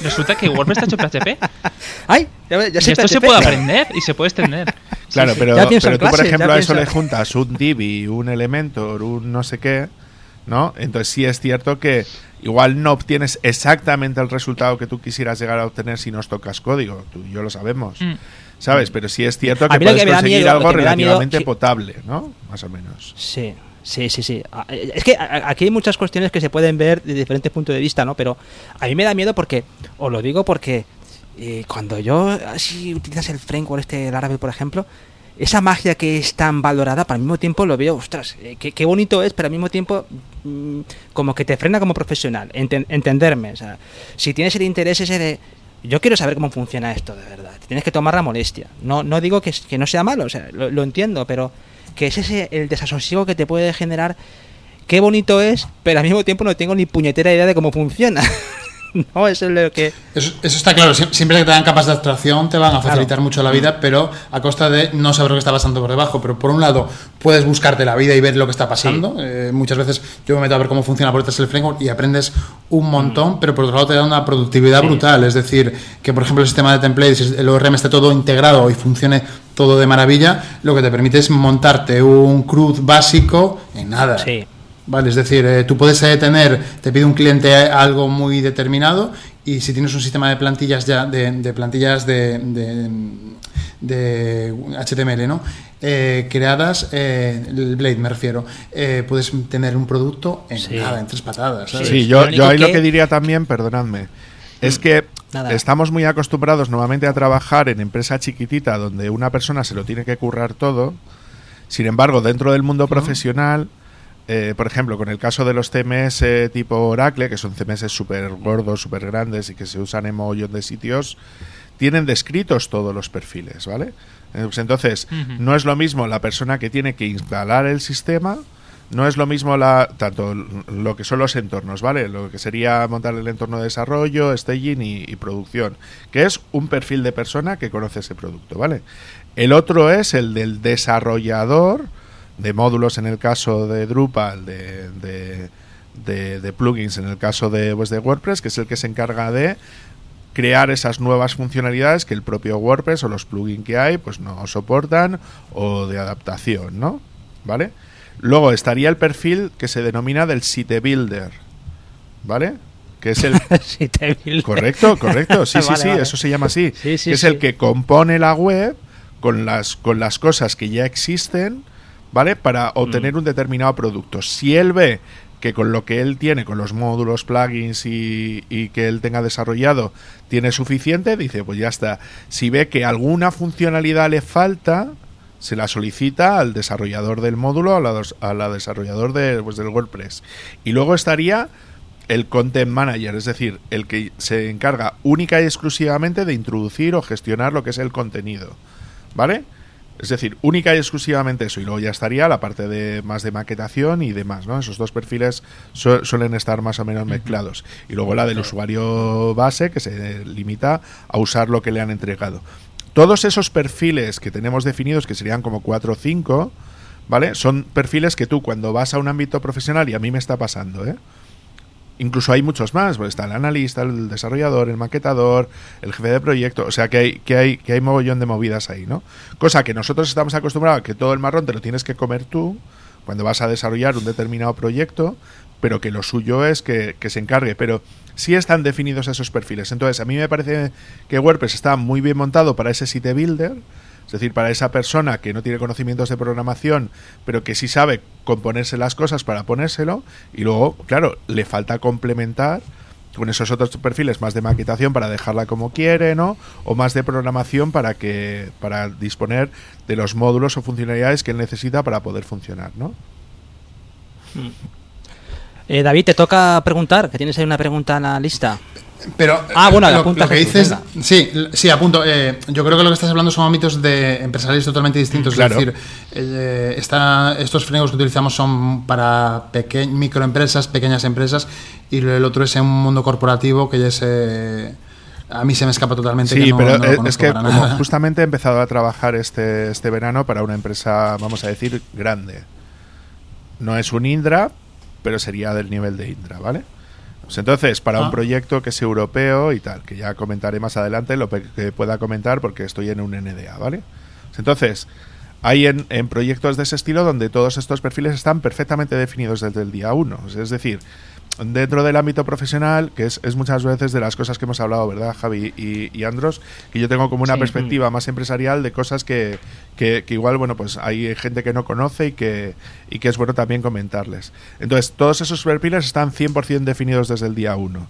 S2: resulta que WordPress está hecho PHP. [laughs]
S1: ¡Ay! Ya,
S2: y esto se puede aprender y se puede extender. [laughs]
S3: Claro, pero, pero tú, por ejemplo, a eso le juntas un div y un Elementor, un no sé qué, ¿no? Entonces sí es cierto que igual no obtienes exactamente el resultado que tú quisieras llegar a obtener si nos tocas código, tú y yo lo sabemos. Mm. ¿Sabes? Pero sí es cierto que puedes conseguir algo relativamente potable, ¿no? Más o menos.
S1: Sí. Sí, sí, sí. Es que aquí hay muchas cuestiones que se pueden ver de diferentes puntos de vista, ¿no? Pero a mí me da miedo porque, os lo digo porque eh, cuando yo así utilizas el framework este, el árabe, por ejemplo, esa magia que es tan valorada, para el mismo tiempo lo veo, ostras, eh, qué, bonito es, pero al mismo tiempo mm, como que te frena como profesional, entenderme. O sea, si tienes el interés ese de, yo quiero saber cómo funciona esto de verdad, tienes que tomar la molestia. No, no digo que, que no sea malo, o sea, lo, entiendo, pero que es ese el desasosiego que te puede generar. Qué bonito es, pero al mismo tiempo no tengo ni puñetera idea de cómo funciona. [laughs] [laughs] no, eso es lo que...
S4: Eso, está claro, siempre que te dan capas de abstracción te van a facilitar mucho la vida, pero a costa de no saber lo que está pasando por debajo. Pero por un lado, puedes buscarte la vida y ver lo que está pasando. Eh, muchas veces yo me meto a ver cómo funciona por detrás el framework y aprendes un montón, mm. pero por otro lado te da una productividad brutal. Es decir, que por ejemplo el sistema de templates, el ORM esté todo integrado y funcione todo de maravilla, lo que te permite es montarte un CRUD básico en nada.
S1: Sí.
S4: Vale, es decir, eh, tú puedes eh, tener, te pide un cliente algo muy determinado y si tienes un sistema de plantillas ya, de, plantillas de, de, HTML, ¿no? Eh, creadas, el Blade me refiero, puedes tener un producto en nada, en tres patadas.
S3: Sí, yo, yo ahí lo que diría también, perdonadme, es que estamos muy acostumbrados nuevamente a trabajar en empresa chiquitita donde una persona se lo tiene que currar todo. Sin embargo, dentro del mundo profesional eh, por ejemplo, con el caso de los CMS tipo Oracle, que son CMS súper gordos, súper grandes y que se usan en mogollón de sitios, tienen descritos todos los perfiles, ¿vale? Eh, pues entonces, no es lo mismo la persona que tiene que instalar el sistema, no es lo mismo la, tanto lo que son los entornos, ¿vale? Lo que sería montar el entorno de desarrollo, staging y, y producción, que es un perfil de persona que conoce ese producto, ¿vale? El otro es el del desarrollador, de módulos en el caso de Drupal, de, de, plugins en el caso de, pues, de WordPress, que es el que se encarga de crear esas nuevas funcionalidades que el propio WordPress o los plugins que hay pues no soportan o de adaptación, ¿no? ¿Vale? Luego estaría el perfil que se denomina del site builder, ¿vale? Que es el [laughs]
S1: site builder.
S3: Correcto, correcto. Sí, [laughs] sí, sí, eso se llama así. que es el que compone la web con las con las cosas que ya existen ¿vale? Para obtener mm. un determinado producto. Si él ve que con lo que él tiene, con los módulos, plugins y, que él tenga desarrollado, tiene suficiente, dice, pues ya está. Si ve que alguna funcionalidad le falta, se la solicita al desarrollador del módulo, a la, a la desarrollador de, pues, del WordPress. Y luego estaría el Content Manager, es decir, el que se encarga única y exclusivamente de introducir o gestionar lo que es el contenido. ¿Vale? Es decir, única y exclusivamente eso. Y luego ya estaría la parte de más de maquetación y demás, ¿no? Esos dos perfiles suelen estar más o menos mezclados. Y luego la del usuario base, que se limita a usar lo que le han entregado. Todos esos perfiles que tenemos definidos, que serían como cuatro o cinco, ¿vale? Son perfiles que tú cuando vas a un ámbito profesional, y a mí me está pasando, ¿eh? Incluso hay muchos más, pues está el analista, el desarrollador, el maquetador, el jefe de proyecto, o sea que hay, que hay, que hay mogollón de movidas ahí, ¿no? Cosa que nosotros estamos acostumbrados a que todo el marrón te lo tienes que comer tú cuando vas a desarrollar un determinado proyecto, pero que lo suyo es que, que se encargue, pero sí están definidos esos perfiles. Entonces, a mí me parece que WordPress está muy bien montado para ese site builder, es decir, para esa persona que no tiene conocimientos de programación, pero que sí sabe componerse las cosas para ponérselo, y luego, claro, le falta complementar con esos otros perfiles más de maquetación para dejarla como quiere, ¿no? O más de programación para que para disponer de los módulos o funcionalidades que él necesita para poder funcionar, ¿no?
S1: Eh, David, te toca preguntar, que tienes ahí una pregunta en la lista.
S4: Pero
S1: ah, bueno,
S4: lo, que dices, sí, sí, apunto. Eh, yo creo que lo que estás hablando son ámbitos de empresariales totalmente distintos. Es decir, eh, estos frameworks que utilizamos son para microempresas, pequeñas empresas, y el otro es en un mundo corporativo que ya es. Eh, a mí se me escapa totalmente.
S3: Sí, pero es que justamente he empezado a trabajar este, este verano para una empresa, vamos a decir, grande. No es un Indra, pero sería del nivel de Indra, ¿vale? Pues entonces, para un ah. proyecto que es europeo y tal, que ya comentaré más adelante lo que pueda comentar porque estoy en un NDA, ¿vale? Pues entonces, hay en, en, proyectos de ese estilo donde todos estos perfiles están perfectamente definidos desde el día uno. Es decir, dentro del ámbito profesional, que es, muchas veces de las cosas que hemos hablado, ¿verdad, Javi y, Andros? Que yo tengo como una perspectiva más empresarial de cosas que, que, igual, bueno, pues hay gente que no conoce y que, y que es bueno también comentarles. Entonces, todos esos perfiles están 100% definidos desde el día 1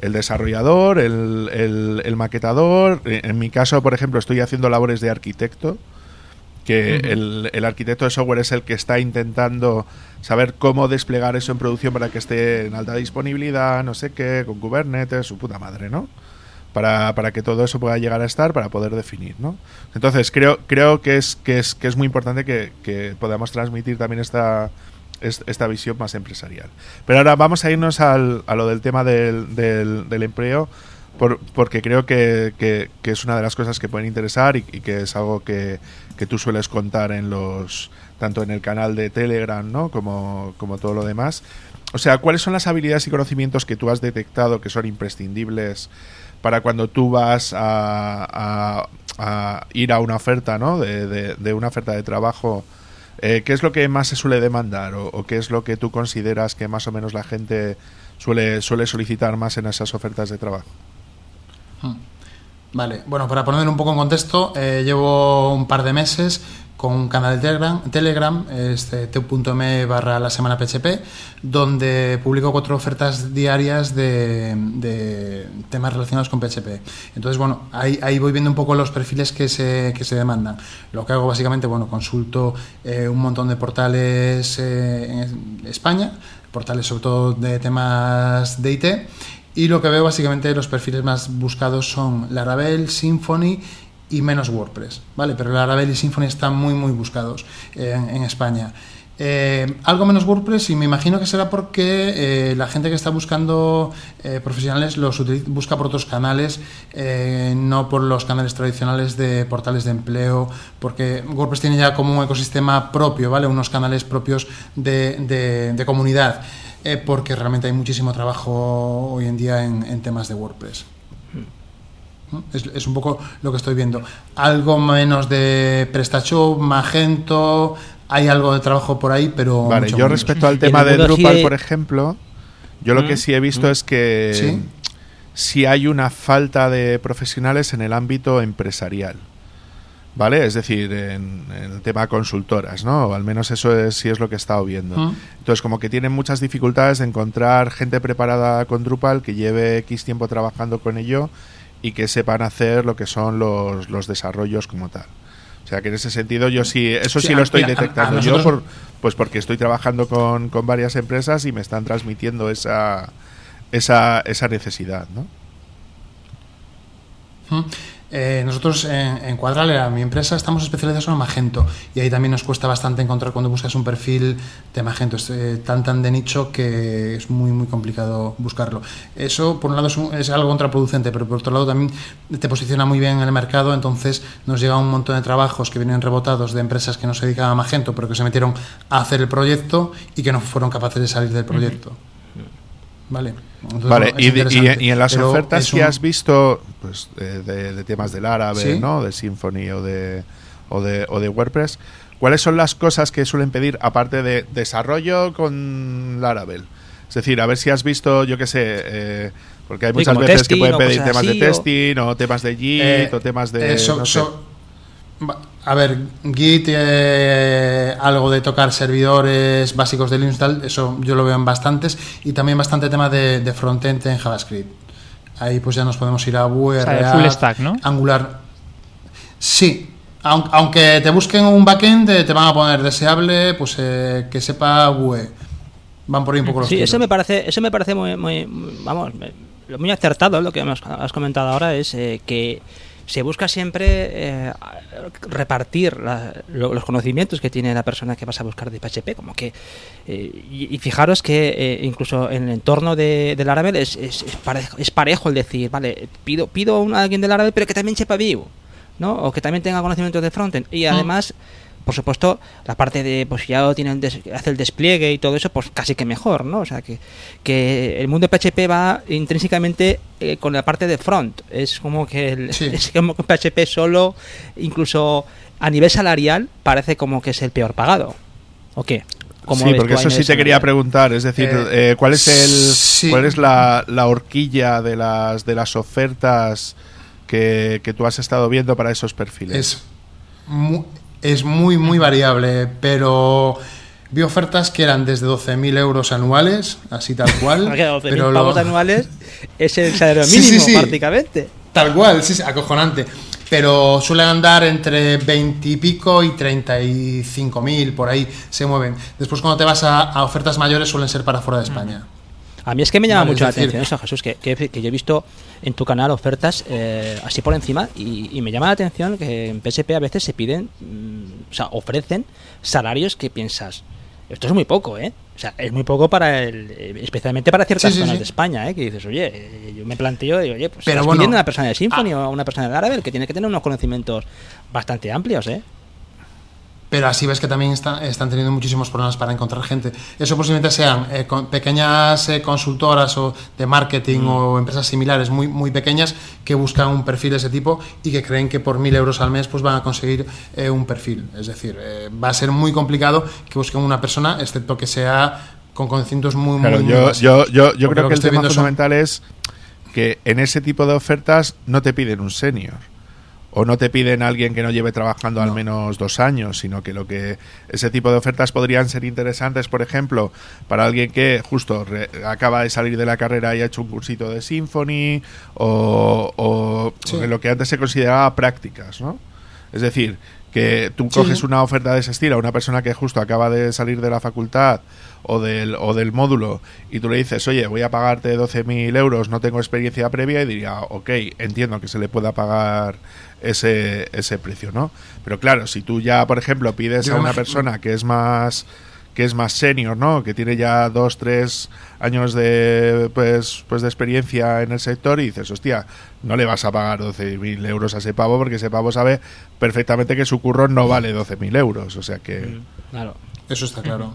S3: el desarrollador, el, el, el, maquetador. En mi caso, por ejemplo, estoy haciendo labores de arquitecto que el, arquitecto de software es el que está intentando saber cómo desplegar eso en producción para que esté en alta disponibilidad, no sé qué, con Kubernetes, su puta madre, ¿no? Para, para que todo eso pueda llegar a estar, para poder definir, ¿no? Entonces, creo, creo que, es, que, es, que es muy importante que, podamos transmitir también esta, esta visión más empresarial. Pero ahora vamos a irnos al, a lo del tema del, del, empleo, porque creo que, que, es una de las cosas que pueden interesar y que es algo que, que tú sueles contar en los tanto en el canal de Telegram, ¿no? Como, como todo lo demás. O sea, ¿cuáles son las habilidades y conocimientos que tú has detectado que son imprescindibles para cuando tú vas a, a, ir a una oferta, ¿no? De, una oferta de trabajo. Eh, ¿Qué es lo que más se suele demandar o, qué es lo que tú consideras que más o menos la gente suele, suele solicitar más en esas ofertas de trabajo?
S4: Hmm. Vale, bueno, para poner un poco en contexto, eh, llevo un par de meses con un canal de Telegram, Telegram este, t.me barra la semana PHP, donde publico cuatro ofertas diarias de, temas relacionados con PHP. Entonces, bueno, ahí, voy viendo un poco los perfiles que se, que se demandan. Lo que hago básicamente, bueno, consulto eh, un montón de portales eh, en España, portales sobre todo de temas de IT, y lo que veo básicamente los perfiles más buscados son Laravel, Symfony y menos WordPress, ¿vale? Pero Laravel y Symfony están muy, muy buscados en, España. Eh, algo menos WordPress y me imagino que será porque eh, la gente que está buscando eh, profesionales los busca por otros canales, no por los canales tradicionales de portales de empleo, porque WordPress tiene ya como un ecosistema propio, ¿vale? Unos canales propios de, de comunidad. Eh, porque realmente hay muchísimo trabajo hoy en día en, temas de WordPress. Es, un poco lo que estoy viendo. Algo menos de PrestaShop, Magento, hay algo de trabajo por ahí, pero.
S3: Vale, yo respecto al tema de Drupal, por ejemplo, yo lo que mm, sí he visto mm. es que si hay una falta de profesionales en el ámbito empresarial. ¿Vale? Es decir, en, el tema consultoras, ¿no? O al menos eso es, sí es lo que he estado viendo. Entonces, como que tienen muchas dificultades de encontrar gente preparada con Drupal que lleve X tiempo trabajando con ello y que sepan hacer lo que son los, los desarrollos como tal. O sea que en ese sentido yo sí, eso sí, lo estoy detectando yo, por, pues porque estoy trabajando con, con varias empresas y me están transmitiendo esa, esa, esa necesidad, ¿no?
S4: Eh, nosotros en, en Cuadralera, mi empresa, estamos especializados en Magento y ahí también nos cuesta bastante encontrar cuando buscas un perfil de Magento. Es eh, tan tan de nicho que es muy muy complicado buscarlo. Eso, por un lado, es, un- es algo contraproducente, pero por otro lado también te posiciona muy bien en el mercado. Entonces nos llega un montón de trabajos que vienen rebotados de empresas que no se dedican a Magento, pero que se metieron a hacer el proyecto y que no fueron capaces de salir del proyecto. Vale. Entonces,
S3: Vale, y, de- y- en las
S4: pero
S3: ofertas que
S4: un-
S3: has visto pues, de, de- de temas del árabe,
S4: Sí.
S3: ¿no? de Symfony o de, o, de, o de WordPress, ¿cuáles son las cosas que suelen pedir aparte de desarrollo con Laravel? Es decir, a ver si has visto, yo qué sé, eh, porque hay muchas veces
S1: testing
S3: que pueden pedir temas
S1: así,
S3: de testing o, temas de Git
S4: Eh,
S3: o temas de...
S4: eh, so-
S3: no sé.
S4: so- va- a ver, Git, eh, algo de tocar servidores básicos de Linux, tal, eso yo lo veo en bastantes. Y también bastante tema de, de frontend en JavaScript. Ahí pues ya nos podemos ir a Vue,
S2: O sea, full stack, ¿no?
S4: Angular. Sí, aun- aunque te busquen un backend, eh, te van a poner deseable, pues eh, que sepa Vue. Van por ahí un poco los
S1: Sí,
S4: tiros.
S1: eso me parece, eso me parece muy, muy, muy- vamos, me- lo muy acertado lo que hemos- has comentado ahora es eh, que se busca siempre eh, repartir la- lo- los conocimientos que tiene la persona que vas a buscar de PHP, como que eh, y, y fijaros que eh, incluso en el entorno de, del Laravel es, es, es parejo, es parejo el decir, vale, pido pido a alguien del Laravel pero que también sepa Vue, ¿no? O que también tenga conocimientos de frontend y además por supuesto, la parte de, pues ya tiene el des- hace el despliegue y todo eso, pues casi que mejor, ¿no? O sea, que, que el mundo de PHP va intrínsecamente eh, con la parte de front. Es como que el,
S4: Sí. [laughs]
S1: es como que PHP solo, incluso a nivel salarial, parece como que es el peor pagado. ¿O qué? ¿Cómo
S3: Sí, porque eso sí te quería preguntar, es decir,
S4: Eh,
S3: eh, ¿cuál es el
S4: sí.
S3: cuál es la, la horquilla de las de las ofertas que, que tú has estado viendo para esos perfiles?
S4: Es muy, es muy, muy variable, pero vi ofertas que eran desde 12.000 euros anuales, así tal [laughs] cual.
S1: Porque 12.000
S4: pero lo-
S1: pavos anuales es el salario [laughs] mínimo,
S4: sí, sí.
S1: prácticamente.
S4: Tal cual, sí, acojonante. Pero suelen andar entre 20 y pico y 35 mil, por ahí se mueven. Después, cuando te vas a, a ofertas mayores, suelen ser para fuera de España.
S1: A mí es que me llama
S4: Vale,
S1: mucho la
S4: decir-
S1: atención eso, Jesús, que, que- que yo he visto en tu canal ofertas eh, así por encima y, y me llama la atención que en PSP a veces se piden, mm, o sea, ofrecen salarios que piensas, esto es muy poco, ¿eh? O sea, es muy poco para el, eh, especialmente para ciertas
S4: Sí,
S1: zonas
S4: sí.
S1: de España, ¿eh? Que dices, oye, eh, yo me planteo, digo, oye, pues
S4: Pero
S1: estás
S4: bueno,
S1: pidiendo a una persona de Symfony
S4: ah.
S1: o a una persona de Laravel que tiene que tener unos conocimientos bastante amplios, ¿eh?
S4: Pero así ves que también está- están teniendo muchísimos problemas para encontrar gente. Eso posiblemente sean eh, con- pequeñas eh, consultoras o de marketing o empresas similares muy, muy pequeñas que buscan un perfil de ese tipo y que creen que por mil euros al mes pues van a conseguir eh, un perfil. Es decir, eh, va a ser muy complicado que busquen una persona, excepto que sea con conocimientos muy,
S3: Claro,
S4: muy,
S3: yo, yo, yo, creo
S4: lo
S3: que el tema
S4: son-
S3: fundamental es que en ese tipo de ofertas no te piden un senior. O no te piden a alguien que no lleve trabajando al
S4: No.
S3: menos dos años, sino que lo que ese tipo de ofertas podrían ser interesantes, por ejemplo, para alguien que justo re- acaba de salir de la carrera y ha hecho un cursito de Symfony o, o-
S4: Sí.
S3: o en lo que antes se consideraba prácticas, ¿no? Es decir, que tú
S4: Sí.
S3: coges una oferta de ese estilo a una persona que justo acaba de salir de la facultad o del, o del módulo y tú le dices, oye, voy a pagarte 12.000 euros, no tengo experiencia previa, y diría, ok, entiendo que se le pueda pagar ese, ese precio, ¿no? Pero claro, si tú ya, por ejemplo, pides
S4: Yo
S3: a una persona que es más que es más senior, ¿no? Que tiene ya dos, tres años de pues, pues de experiencia en el sector y dices, hostia, no le vas a pagar 12.000 euros a ese pavo porque ese pavo sabe perfectamente que su curro no vale 12.000 euros, o sea que
S1: Claro.
S4: Eso está claro.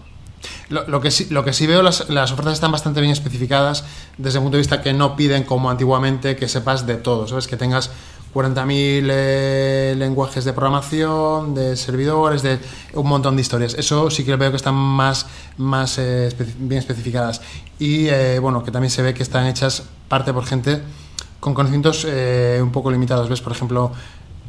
S4: Lo, lo que sí, lo que sí veo, las, las ofertas están bastante bien especificadas desde el punto de vista que no piden como antiguamente que sepas de todo, ¿sabes? Que tengas 40.000 eh, lenguajes de programación, de servidores, de un montón de historias. Eso sí que veo que están más, más eh, espe- bien especificadas. Y eh, bueno, que también se ve que están hechas parte por gente con conocimientos eh, un poco limitados. ¿Ves? Por ejemplo,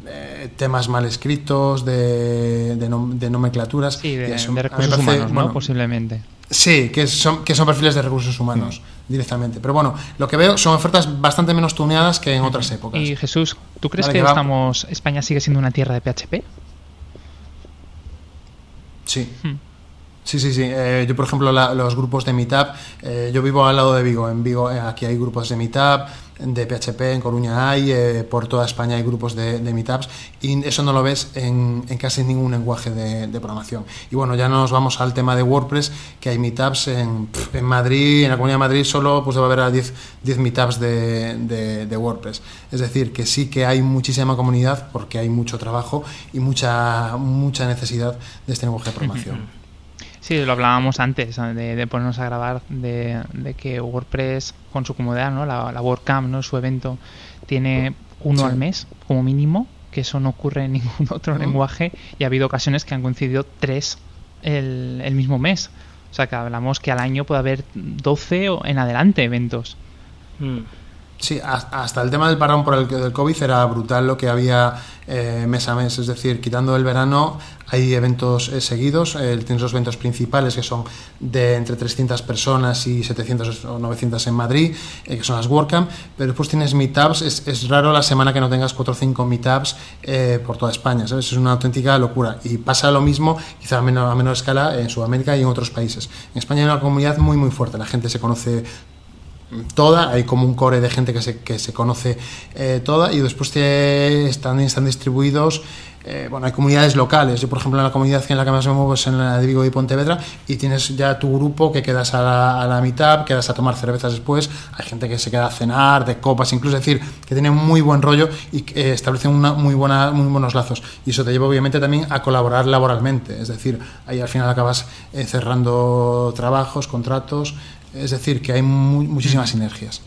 S4: eh, temas mal escritos, de, de, nom- de nomenclaturas.
S2: Sí, de,
S4: eso
S2: recursos
S4: parece,
S2: humanos, ¿no?
S4: bueno,
S2: Posiblemente.
S4: Sí, que son, que son perfiles de recursos humanos directamente. Pero bueno, lo que veo son ofertas bastante menos tuneadas que en otras épocas.
S2: Y Jesús, ¿tú crees
S4: Vale,
S2: que estamos España sigue siendo una tierra de PHP?
S4: Sí.
S2: Hmm.
S4: Sí, sí, sí. Eh, yo, por ejemplo, la- los grupos de Meetup, eh, yo vivo al lado de Vigo. En Vigo, eh, aquí hay grupos de Meetup, de PHP, en Coruña hay, eh, por toda España hay grupos de, meetups y eso no lo ves en, casi ningún lenguaje de, programación. Y bueno, ya nos vamos al tema de WordPress, que hay meetups en, en Madrid, en la Comunidad de Madrid solo pues debe haber a 10, 10 meetups de, de WordPress. Es decir, que sí que hay muchísima comunidad porque hay mucho trabajo y mucha, mucha necesidad de este lenguaje de programación. [laughs]
S2: Sí, lo hablábamos antes de, ponernos a grabar, de, que WordPress con su comodidad, ¿no? la, la WordCamp, ¿no? su evento, tiene uno al mes como mínimo, que eso no ocurre en ningún [laughs] otro lenguaje y ha habido ocasiones que han coincidido tres el, el mismo mes. O sea que hablamos que al año puede haber 12 o en adelante eventos.
S4: Mm. Sí, hasta el tema del parón por el del COVID era brutal lo que había eh, mes a mes, es decir, quitando el verano hay eventos eh, seguidos, eh, tienes los eventos principales que son de entre 300 personas y 700 o 900 en Madrid, que son las WordCamp, pero después tienes meetups, es, raro la semana que no tengas 4 o 5 meetups por toda España, ¿sabes? Es una auténtica locura. Y pasa lo mismo, quizá a menor, a menor escala, en Sudamérica y en otros países. En España hay una comunidad muy muy fuerte, la gente se conoce toda, hay como un core de gente que se, que se conoce eh, toda y después te, están, distribuidos, eh, bueno, hay comunidades locales, yo por ejemplo en la comunidad en la que más me muevo es en la de Vigo y Pontevedra y tienes ya tu grupo que quedas a la, a la mitad, quedas a tomar cervezas después, hay gente que se queda a cenar, de copas, incluso decir, que tiene muy buen rollo y que establecen una, muy, buena, muy buenos lazos. Y eso te lleva obviamente también a colaborar laboralmente, es decir, ahí al final acabas eh, cerrando trabajos, contratos, es decir, que hay muchísimas sinergias.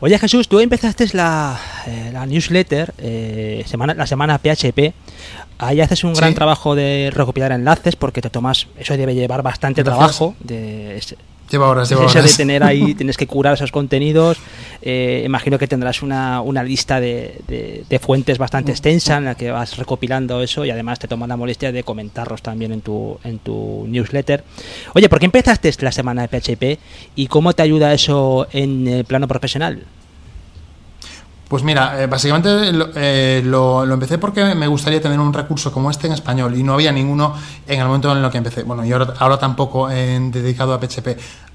S1: Oye Jesús, tú empezaste la, eh, newsletter eh, semana, la semana PHP. Ahí haces un gran trabajo de recopilar enlaces porque te tomas, eso debe llevar bastante trabajo. De,
S4: Lleva horas, lleva
S1: horas. de tener ahí, [laughs] tienes que curar esos contenidos. Eh, imagino que tendrás una, una lista de, de, fuentes bastante mm. extensa en la que vas recopilando eso y además te tomas la molestia de comentarlos también en tu, en tu newsletter. Oye, ¿por qué empezaste la semana de PHP y cómo te ayuda eso en el plano profesional?
S4: Pues mira, eh, básicamente eh, lo, lo, empecé porque me gustaría tener un recurso como este en español y no había ninguno en el momento en el que empecé. Bueno, y ahora, ahora tampoco en, dedicado a PHP.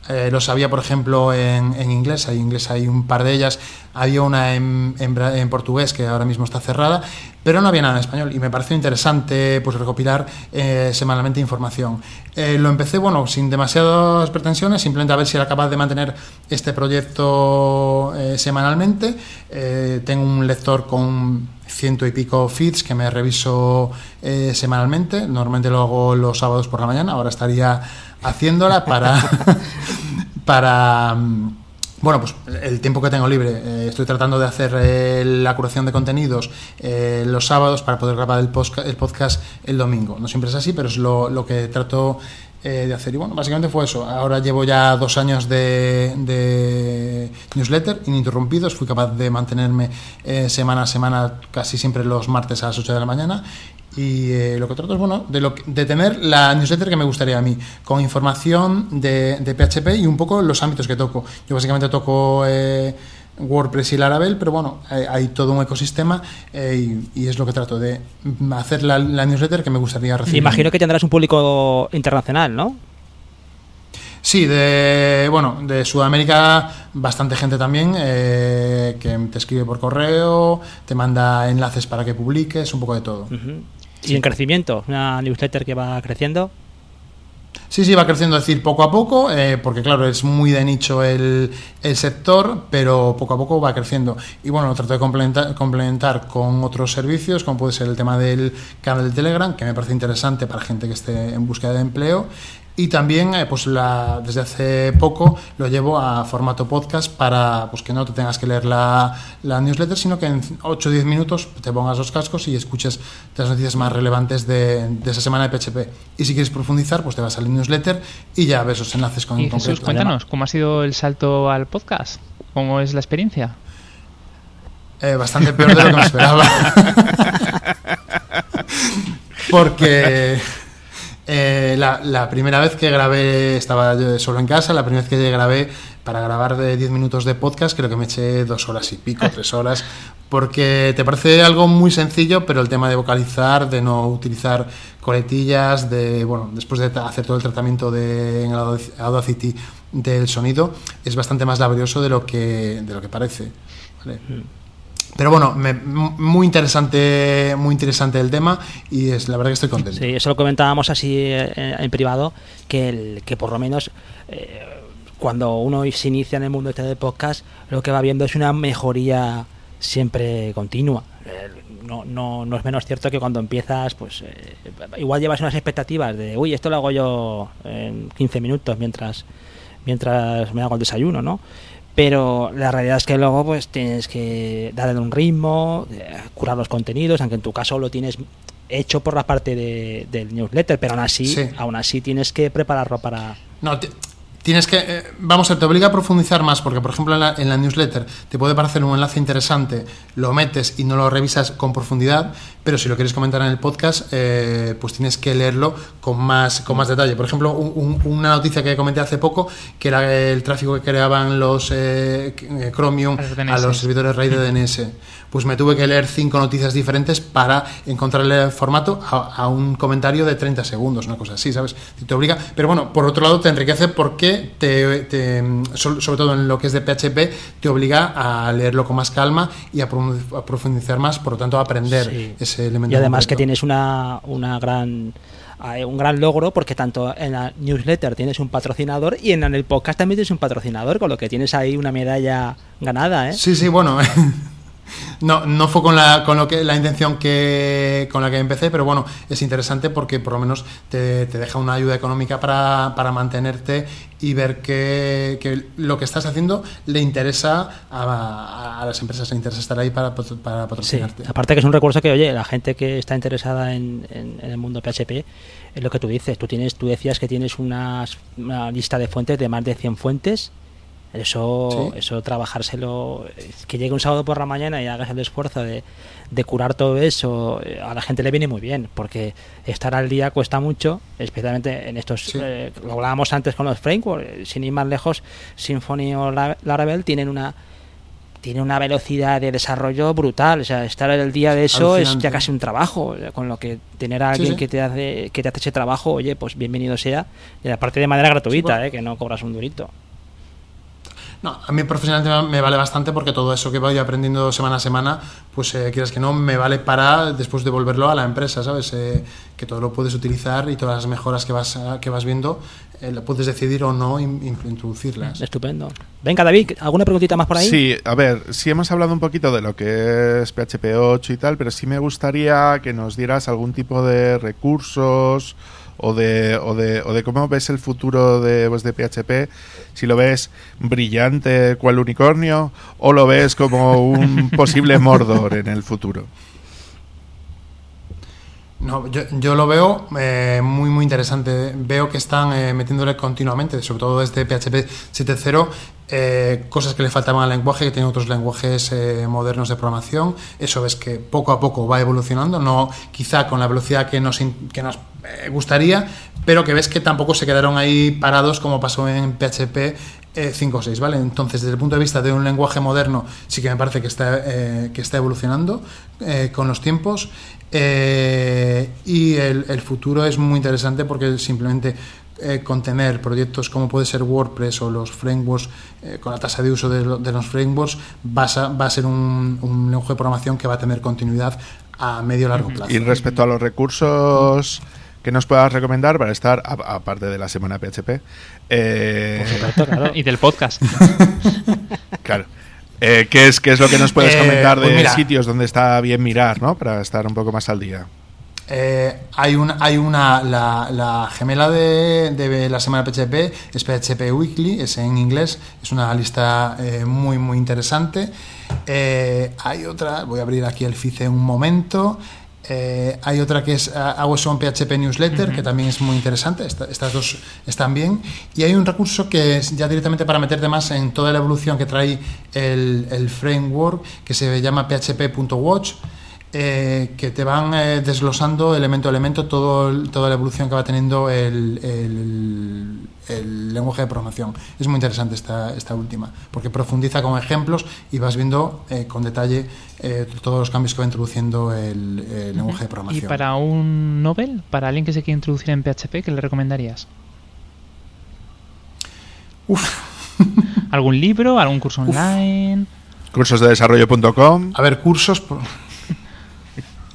S4: Eh, lo sabía, por ejemplo, en, en, inglés. Hay inglés hay un par de ellas. Había una en, en, portugués que ahora mismo está cerrada, pero no había nada en español y me pareció interesante pues recopilar eh, semanalmente información. Eh, lo empecé, bueno, sin demasiadas pretensiones, simplemente a ver si era capaz de mantener este proyecto semanalmente. tengo un lector con ciento y pico feeds que me reviso semanalmente. Normalmente lo hago los sábados por la mañana. Ahora estaría haciéndola para, [laughs] para mm, bueno, pues el tiempo que tengo libre. Eh, estoy tratando de hacer eh, la curación de contenidos eh, los sábados para poder grabar el, podcast el domingo. No siempre es así, pero es lo, que trato de hacer. Y bueno, básicamente fue eso. Ahora llevo ya dos años de, de newsletter ininterrumpidos. Fui capaz de mantenerme semana a semana, casi siempre los martes a las 8 de la mañana. Y eh, lo que trato es bueno, de, lo, de tener la newsletter que me gustaría a mí, con información de, de PHP y un poco los ámbitos que toco. Yo básicamente toco eh, WordPress y Laravel, pero bueno, hay, todo un ecosistema eh, y, es lo que trato de hacer la, newsletter que me gustaría recibir.
S1: Imagino que tendrás un público internacional, ¿no?
S4: Sí, de bueno, de Sudamérica bastante gente también que te escribe por correo, te manda enlaces para que publiques, un poco de todo.
S1: ¿Y en crecimiento? ¿Una newsletter que va creciendo?
S4: Sí, sí, va creciendo, es decir, poco a poco, eh, porque claro, es muy de nicho el, el, sector, pero poco a poco va creciendo. Y bueno, lo trato de complementar, complementar, con otros servicios, como puede ser el tema del canal de Telegram, que me parece interesante para gente que esté en búsqueda de empleo, y también, eh, pues la, desde hace poco lo llevo a formato podcast para pues, que no te tengas que leer la, la newsletter, sino que en 8 o 10 minutos te pongas los cascos y escuches las noticias más relevantes de, de, esa semana de PHP. Y si quieres profundizar, pues te vas al newsletter y ya ves los enlaces con
S2: y Jesús, cuéntanos, ¿cómo ha sido el salto al podcast? ¿Cómo es la experiencia?
S4: Eh, bastante peor de lo que me esperaba. [laughs] Porque eh, la, primera vez que grabé, estaba yo solo en casa, la primera vez que grabé para grabar de 10 minutos de podcast, creo que me eché dos horas y pico, [laughs] tres horas, porque te parece algo muy sencillo, pero el tema de vocalizar, de no utilizar coletillas, de, bueno, después de hacer todo el tratamiento de, en Audacity del sonido es bastante más laborioso de lo que, de lo que parece. Pero bueno, muy interesante, muy interesante el tema y es la verdad que estoy contento.
S1: Sí, eso lo comentábamos así eh, en, privado, que, el, que por lo menos eh, cuando uno se inicia en el mundo este de podcast, lo que va viendo es una mejoría siempre continua. Eh, no, no, no es menos cierto que cuando empiezas, pues igual llevas unas expectativas de, uy, esto lo hago yo en 15 minutos mientras, mientras me hago el desayuno, ¿no? Pero la realidad es que luego pues tienes que darle un ritmo, eh, curar los contenidos, aunque en tu caso lo tienes hecho por la parte de, del newsletter, pero aún así, aún así tienes que prepararlo para...
S4: No, tienes que, eh, vamos a te obliga a profundizar más, porque por ejemplo en la, newsletter te puede parecer un enlace interesante, lo metes y no lo revisas con profundidad, pero si lo quieres comentar en el podcast, eh, pues tienes que leerlo con más, con más detalle. Por ejemplo, una noticia que comenté hace poco, que era el tráfico que creaban los eh, Chromium a los servidores RAID de DNS pues me tuve que leer cinco noticias diferentes para encontrarle el formato a, un comentario de 30 segundos, una cosa así, ¿sabes? Te obliga, pero bueno, por otro lado te enriquece porque te, sobre todo en lo que es de PHP, te obliga a leerlo con más calma y a, profundizar más, por lo tanto a aprender ese elemento.
S1: Y además que tienes una, una gran eh, un gran logro porque tanto en la newsletter tienes un patrocinador y en el podcast también tienes un patrocinador, con lo que tienes ahí una medalla ganada, ¿eh?
S4: Sí, sí, bueno. [laughs] No, no fue con la, con lo que, la intención que, con la que empecé, pero bueno, es interesante porque por lo menos te, deja una ayuda económica para, para mantenerte y ver que, lo que estás haciendo le interesa a, las empresas, le interesa estar ahí para, para patrocinarte.
S1: aparte que es un recurso que, oye, la gente que está interesada en, en, el mundo PHP, es lo que tú dices, tú, tienes, tú decías que tienes una lista de fuentes de más de 100 fuentes eso, eso trabajárselo, que llegue un sábado por la mañana y hagas el esfuerzo de, curar todo eso, eh, a la gente le viene muy bien, porque estar al día cuesta mucho, especialmente en estos, eh, lo hablábamos antes con los frameworks, eh, sin ir más lejos, Symfony o Laravel tienen una tiene una velocidad de desarrollo brutal, o sea, estar al día de eso es ya casi un trabajo, con lo que tener a alguien que te hace que te hace ese trabajo, oye, pues bienvenido sea, y aparte de manera gratuita, que no cobras un durito.
S4: No, a mí profesionalmente me vale bastante porque todo eso que voy aprendiendo semana a semana, pues eh, quieras que no, me vale para después devolverlo a la empresa, ¿sabes? Eh, que todo lo puedes utilizar y todas las mejoras que vas, que vas viendo, eh, puedes decidir o no introducirlas.
S1: Estupendo. Venga, David, ¿alguna preguntita más por ahí?
S3: Sí, a ver, sí hemos hablado un poquito de lo que es PHP 8 y tal, pero sí me gustaría que nos dieras algún tipo de recursos o de, o de, o de cómo ves el futuro de, pues, de PHP, si lo ves brillante cual unicornio o lo ves como un posible Mordor en el futuro.
S4: No, yo, yo lo veo eh, muy muy interesante. Veo que están eh, metiéndole continuamente, sobre todo desde PHP 7.0, eh, cosas que le faltaban al lenguaje, que tiene otros lenguajes modernos de programación. Eso ves que poco a poco va evolucionando, no quizá con la velocidad que nos, que nos gustaría, pero que ves que tampoco se quedaron ahí parados como pasó en PHP 5 o 6, ¿vale? Entonces, desde el punto de vista de un lenguaje moderno, sí que me parece que está, que está evolucionando con los tiempos. Eh, y el, futuro es muy interesante porque simplemente eh, contener proyectos como puede ser WordPress o los frameworks eh, con la tasa de uso de, los frameworks va a, va a ser un, un, lenguaje de programación que va a tener continuidad a medio largo plazo.
S3: Y respecto a los recursos que nos puedas recomendar para estar, aparte de la semana PHP, [laughs]
S2: y del podcast. [laughs]
S3: claro. Eh, ¿qué, es, ¿Qué es lo que nos puedes eh, comentar de pues sitios donde está bien mirar, ¿no? Para estar un poco más al día.
S4: Eh, hay una, hay una la, gemela de, la semana PHP es PHP Weekly, es en inglés, es una lista muy muy interesante. hay otra, voy a abrir aquí el FICE un momento. Eh, hay otra que es Awesome PHP Newsletter, que también es muy interesante. estas dos están bien. Y hay un recurso que es ya directamente para meterte más en toda la evolución que trae el, framework, que se llama php.watch. Eh, que te van eh, desglosando elemento a elemento todo, toda la evolución que va teniendo el, el lenguaje de programación. Es muy interesante esta, esta última, porque profundiza con ejemplos y vas viendo eh, con detalle eh, todos los cambios que va introduciendo el, lenguaje de programación.
S2: ¿Y para un Nobel, para alguien que se quiere introducir en PHP, qué le recomendarías? Uf. [laughs] ¿Algún libro? ¿Algún curso online?
S3: Cursos de desarrollo.com.
S4: A ver, cursos.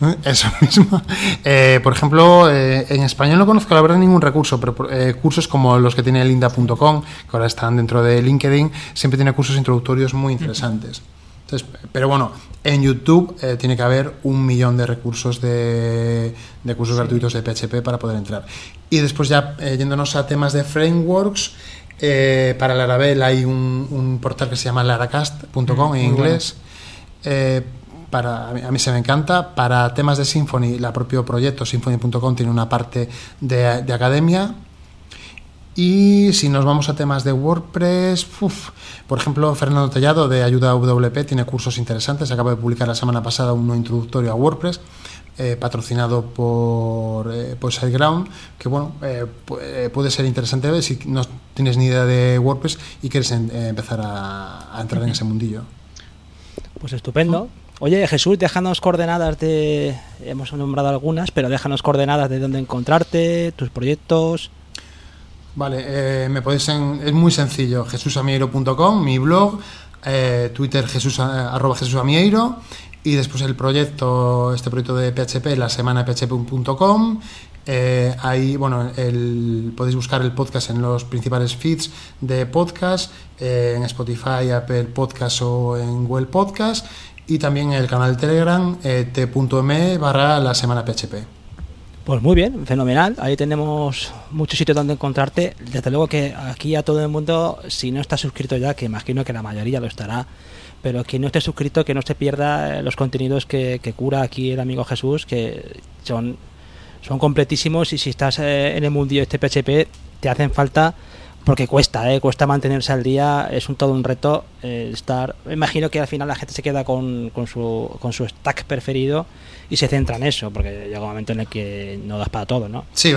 S4: [laughs] Eso mismo. Eh, por ejemplo, eh, en español no conozco la verdad ningún recurso, pero eh, cursos como los que tiene linda.com, que ahora están dentro de LinkedIn, siempre tiene cursos introductorios muy interesantes. Entonces, pero bueno, en YouTube tiene que haber un millón de recursos de, cursos gratuitos de PHP para poder entrar. Y después ya yéndonos a temas de frameworks, para Laravel hay un, portal que se llama laracast.com en inglés para, a mí se me encanta. Para temas de Symfony, el propio proyecto Symfony.com tiene una parte de, academia. Y si nos vamos a temas de WordPress, por ejemplo, Fernando Tellado de Ayuda WP tiene cursos interesantes. Acaba de publicar la semana pasada uno introductorio a WordPress. Eh, patrocinado por, eh, SiteGround, que bueno, eh, puede ser interesante ver si no tienes ni idea de WordPress y quieres empezar a, entrar en ese mundillo.
S1: Pues estupendo. Oye, Jesús, déjanos coordenadas de. Hemos nombrado algunas, pero déjanos coordenadas de dónde encontrarte, tus proyectos.
S4: Vale, eh, me podéis es muy sencillo, jesusamiero.com, mi blog, eh, Twitter jesús, arroba jesusamiero y después el proyecto, este proyecto de PHP, la semana php.com. Eh, ahí, bueno, podéis buscar el podcast en los principales feeds de podcast, en Spotify, Apple Podcast o en Google Podcast y también el canal Telegram eh, t.me barra la semana PHP.
S1: Pues muy bien, fenomenal. Ahí tenemos muchos sitios donde encontrarte. Desde luego que aquí a todo el mundo, si no está suscrito ya, que imagino que la mayoría lo estará, pero quien no esté suscrito, que no se pierda los contenidos que, cura aquí el amigo Jesús, que son, son completísimos y si estás eh, en el mundillo este PHP, te hacen falta porque cuesta, ¿eh? cuesta mantenerse al día, es un todo un reto eh, estar. Imagino que al final la gente se queda con, con, su, con su stack preferido y se centra en eso, porque llega un momento en el que no das para todo, ¿no?
S4: Sí,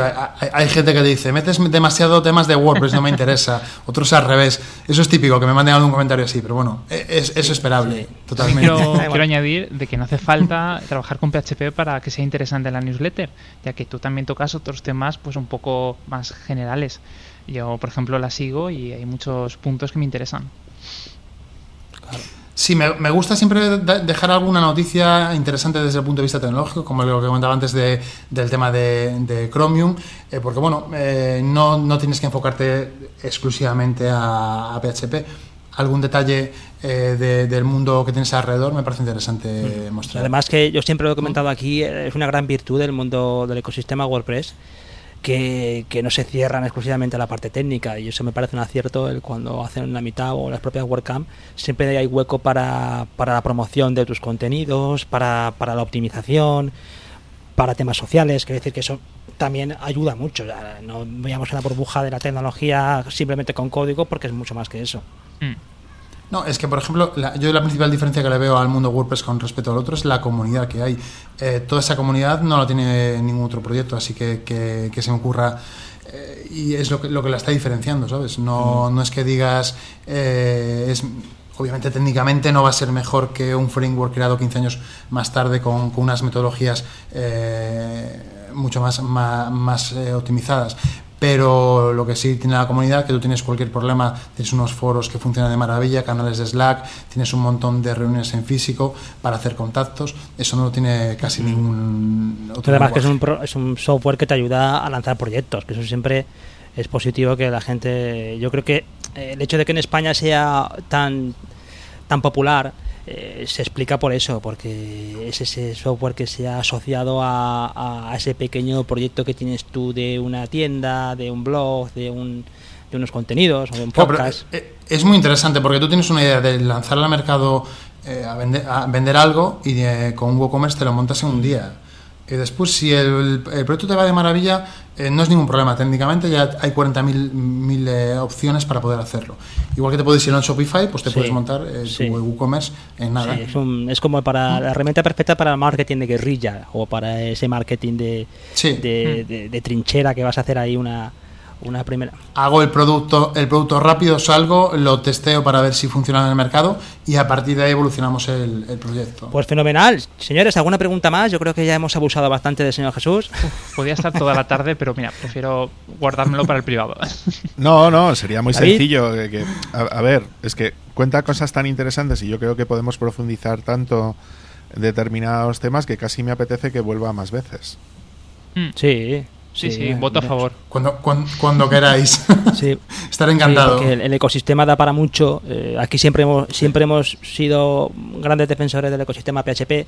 S4: hay, gente que dice, metes demasiado temas de WordPress, no me interesa. [laughs] Otros al revés. Eso es típico, que me manden algún comentario así, pero bueno, e, es, es esperable, totalmente.
S2: Quiero, [laughs] quiero añadir de que no hace falta [laughs] trabajar con PHP para que sea interesante la newsletter, ya que tú también tocas otros temas pues un poco más generales. Yo, por ejemplo, la sigo y hay muchos puntos que me interesan.
S4: Sí, me, gusta siempre dejar alguna noticia interesante desde el punto de vista tecnológico, como lo que comentaba antes de, del tema de, Chromium, eh, porque bueno, eh, no, no, tienes que enfocarte exclusivamente a, PHP. Algún detalle eh, del mundo que tienes alrededor me parece interesante mostrar.
S1: Además que yo siempre lo he comentado aquí, es una gran virtud del mundo del ecosistema WordPress que, no se cierran exclusivamente a la parte técnica y eso me parece un acierto el cuando hacen la mitad o las propias WordCamp siempre hay hueco para, para la promoción de tus contenidos, para, para la optimización, para temas sociales, quiero decir que eso también ayuda mucho. No veamos la burbuja de la tecnología simplemente con código porque es mucho más que eso. Mm.
S4: No, es que, por ejemplo, yo la principal diferencia que le veo al mundo WordPress con respecto al otro es la comunidad que hay. Eh, toda esa comunidad no la tiene ningún otro proyecto, así que, que, se me ocurra. Eh, y es lo que, lo que la está diferenciando, ¿sabes? No, no es que digas. Eh, es, obviamente, técnicamente no va a ser mejor que un framework creado 15 años más tarde con, con unas metodologías mucho más, más, más optimizadas pero lo que sí tiene la comunidad, que tú tienes cualquier problema, tienes unos foros que funcionan de maravilla, canales de Slack, tienes un montón de reuniones en físico para hacer contactos, eso no lo tiene casi ningún
S1: otro. Además que es un, es un software que te ayuda a lanzar proyectos, que eso siempre es positivo que la gente, yo creo que el hecho de que en España sea tan tan popular eh, se explica por eso, porque es ese software que se ha asociado a, ese pequeño proyecto que tienes tú de una tienda, de un blog, de, un, de unos contenidos o de un podcast.
S4: Eh, es muy interesante porque tú tienes una idea de lanzar al mercado eh, a, vender, a, vender, algo y con un WooCommerce te lo montas en un día. Y después, si el, proyecto te va de maravilla, eh, no es ningún problema. Técnicamente ya hay 40.000 eh, opciones para poder hacerlo. Igual que te puedes ir en Shopify, pues te puedes montar eh, tu WooCommerce en nada.
S1: es, como para la herramienta perfecta para el marketing de guerrilla o para ese marketing de, de, de, trinchera que vas a hacer ahí una, una primera.
S4: Hago el producto, el producto rápido, salgo, lo testeo para ver si funciona en el mercado y a partir de ahí evolucionamos el, proyecto.
S1: Pues fenomenal. Señores, ¿alguna pregunta más? Yo creo que ya hemos abusado bastante del señor Jesús.
S2: podría estar toda la tarde, pero mira, prefiero guardármelo para el privado. [laughs]
S3: No, no, sería muy sencillo. Que, a, ver, es que cuenta cosas tan interesantes y yo creo que podemos profundizar tanto en determinados temas que casi me apetece que vuelva más veces.
S1: Mm. Sí,
S2: Sí, sí, voto a favor.
S4: Cuando, cuando, queráis. [laughs] Sí. [laughs] Estaré encantado.
S1: el, ecosistema da para mucho. Eh, aquí siempre hemos, siempre hemos sido grandes defensores del ecosistema PHP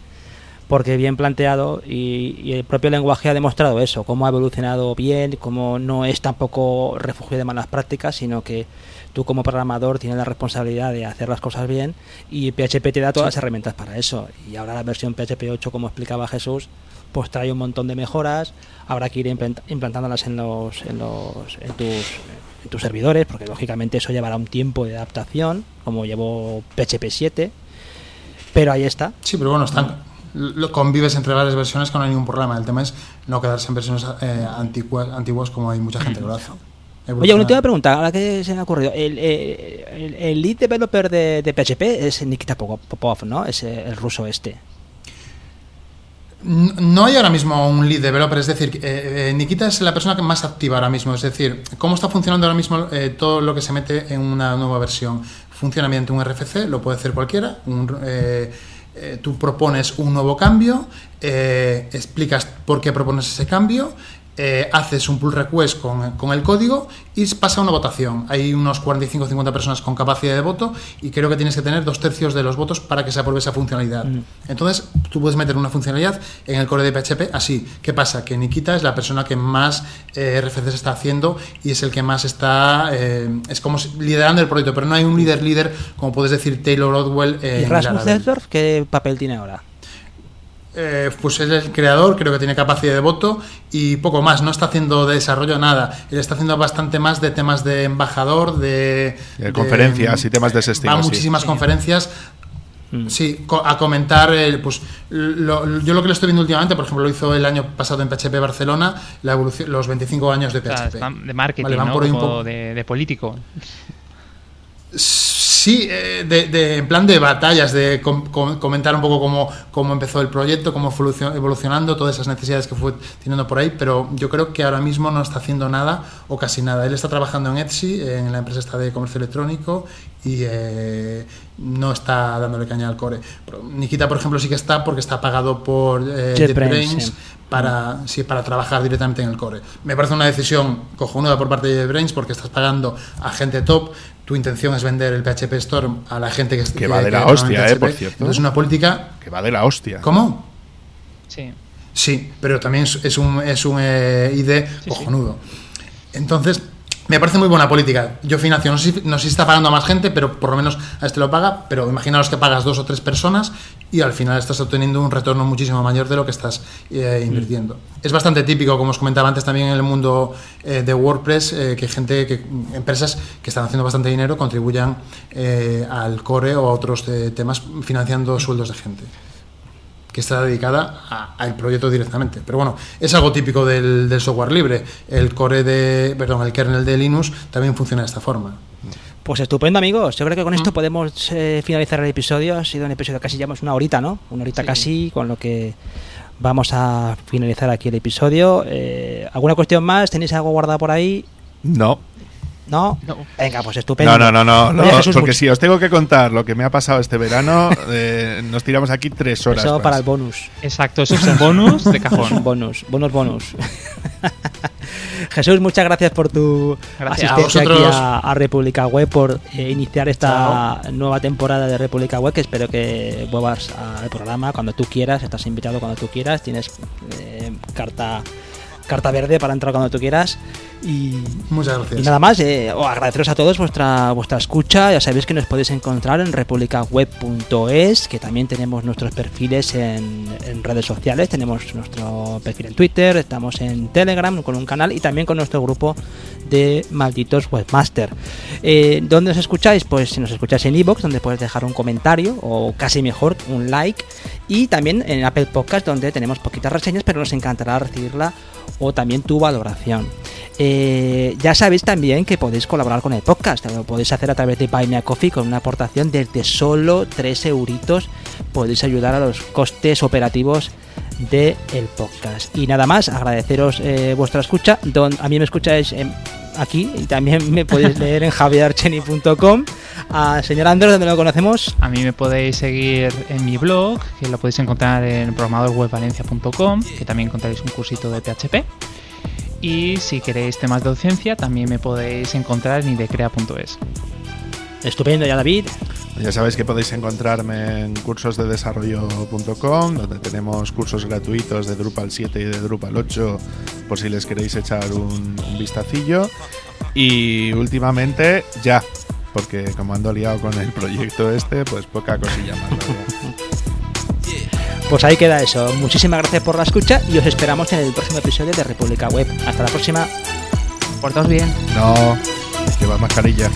S1: porque bien planteado y, el propio lenguaje ha demostrado eso, cómo ha evolucionado bien, cómo no es tampoco refugio de malas prácticas, sino que tú como programador tienes la responsabilidad de hacer las cosas bien y PHP te da todas las herramientas para eso. Y ahora la versión PHP 8, como explicaba Jesús, pues trae un montón de mejoras. Habrá que ir implantándolas en los, en los en tus, en tus servidores, porque lógicamente eso llevará un tiempo de adaptación, como llevó PHP 7. Pero ahí está.
S4: Sí, pero bueno, están, convives entre varias versiones que no hay ningún problema. El tema es no quedarse en versiones eh, antiguas, antiguas como hay mucha gente que lo hace. [clears throat]
S1: Oye, una última pregunta, ahora que se me ha ocurrido. El, el, lead developer de, de, PHP es Nikita Popov, ¿no? Es el ruso este.
S4: No hay ahora mismo un lead developer, es decir, eh, eh, Nikita es la persona que más activa ahora mismo, es decir, cómo está funcionando ahora mismo eh, todo lo que se mete en una nueva versión. Funciona mediante un RFC, lo puede hacer cualquiera. tú propones un nuevo cambio, explicas por qué propones ese cambio eh, haces un pull request con, el código y pasa una votación. Hay unos 45 o 50 personas con capacidad de voto y creo que tienes que tener dos tercios de los votos para que se apruebe esa funcionalidad. Mm. Entonces, tú puedes meter una funcionalidad en el core de PHP así. ¿Qué pasa? Que Nikita es la persona que más eh, RFCs está haciendo y es el que más está, eh, es como liderando el proyecto, pero no hay un líder líder, como puedes decir Taylor Odwell.
S1: ¿Y Rasmus qué papel tiene ahora?
S4: Eh, pues él es el creador, creo que tiene capacidad de voto y poco más, no está haciendo de desarrollo nada, él está haciendo bastante más de temas de embajador, de,
S3: conferencias y temas de ese estilo.
S4: Va a muchísimas conferencias. Mm. Sí, a comentar, pues yo lo que le estoy viendo últimamente, por ejemplo, lo hizo el año pasado en PHP Barcelona, la evolución, los 25 años de PHP.
S2: de marketing, ¿no? de, de político.
S4: Sí, eh, de, en plan de batallas, de comentar un poco cómo, cómo, empezó el proyecto, cómo fue evolucionando, todas esas necesidades que fue teniendo por ahí, pero yo creo que ahora mismo no está haciendo nada o casi nada. Él está trabajando en Etsy, en la empresa está de comercio electrónico y eh, no está dándole caña al core. Nikita, por ejemplo, sí que está porque está pagado por eh, JetBrains, para, para trabajar directamente en el core. Me parece una decisión cojonuda por parte de JetBrains porque estás pagando a gente top, tu intención es vender el PHP Storm a la gente que
S3: Que va de la hostia, eh, por cierto.
S4: Es una política.
S3: Que va de la hostia.
S4: ¿Cómo?
S2: Sí.
S4: Sí, pero también es un, es un eh, ID cojonudo. Entonces, me parece muy buena política. Yo financio, no sé, si, está pagando a más gente, pero por lo menos a este lo paga, pero imaginaos que pagas dos o tres personas y al final estás obteniendo un retorno muchísimo mayor de lo que estás eh, invirtiendo. Mm. Es bastante típico, como os comentaba antes también en el mundo eh, de WordPress, eh, que gente, que empresas que están haciendo bastante dinero contribuyan al core o a otros temas financiando sueldos de gente que está dedicada al proyecto directamente. Pero bueno, es algo típico del, software libre. El core de, perdón, el kernel de Linux también funciona de esta forma.
S1: Pues estupendo, amigos. Yo creo que con esto mm. podemos eh, finalizar el episodio. Ha sido un episodio casi llevamos una horita, ¿no? Una horita casi, con lo que vamos a finalizar aquí el episodio. Eh, ¿Alguna cuestión más? ¿Tenéis algo guardado por ahí?
S3: No.
S1: ¿No? Venga, pues estupendo.
S3: No, no, no, no, porque si os tengo que contar lo que me ha pasado este verano, [laughs] eh, nos tiramos aquí tres horas.
S1: Eso para el bonus.
S2: Exacto, eso es un bonus de cajón.
S1: bonus, bonus, bonus. [laughs] Jesús, muchas gracias por tu asistencia aquí a, República Web, por eh, iniciar esta nueva temporada de República Web, que espero que vuelvas al programa cuando tú quieras, estás invitado cuando tú quieras, tienes eh, carta carta verde para entrar cuando tú quieras. Y,
S4: Muchas gracias.
S1: Nada más, eh, agradeceros a todos vuestra, vuestra escucha. Ya sabéis que nos podéis encontrar en republicaweb.es, que también tenemos nuestros perfiles en, redes sociales. Tenemos nuestro perfil en Twitter, estamos en Telegram con un canal y también con nuestro grupo de malditos webmaster. Eh, ¿Dónde os escucháis? Pues si nos escucháis en iBox, donde puedes dejar un comentario o casi mejor un like. Y también en Apple Podcast, donde tenemos poquitas reseñas, pero nos encantará recibirla o también tu valoración. Eh, ya sabéis también que podéis colaborar con el podcast, lo podéis hacer a través de Buy Me a Coffee con una aportación desde solo 3 euritos. Podéis ayudar a los costes operativos del podcast. Y nada más, agradeceros eh, vuestra escucha. Don, a mí me escucháis aquí y también me podéis [laughs] leer en javiercheni.com. A señor Andros, donde lo conocemos?
S2: A mí me podéis seguir en mi blog, que lo podéis encontrar en programadorwebvalencia.com, que también encontraréis un cursito de PHP. Y si queréis temas de docencia, también me podéis encontrar en idecrea.es.
S1: Estupendo, ya David.
S3: Ya sabéis que podéis encontrarme en cursosdedesarrollo.com, donde tenemos cursos gratuitos de Drupal 7 y de Drupal 8, por si les queréis echar un, vistacillo. Y últimamente ya, porque como ando liado con el proyecto este, pues poca cosilla más.
S1: Pues ahí queda eso. Muchísimas gracias por la escucha y os esperamos en el próximo episodio de República Web. Hasta la próxima.
S2: Portaos bien.
S3: No, lleva mascarilla.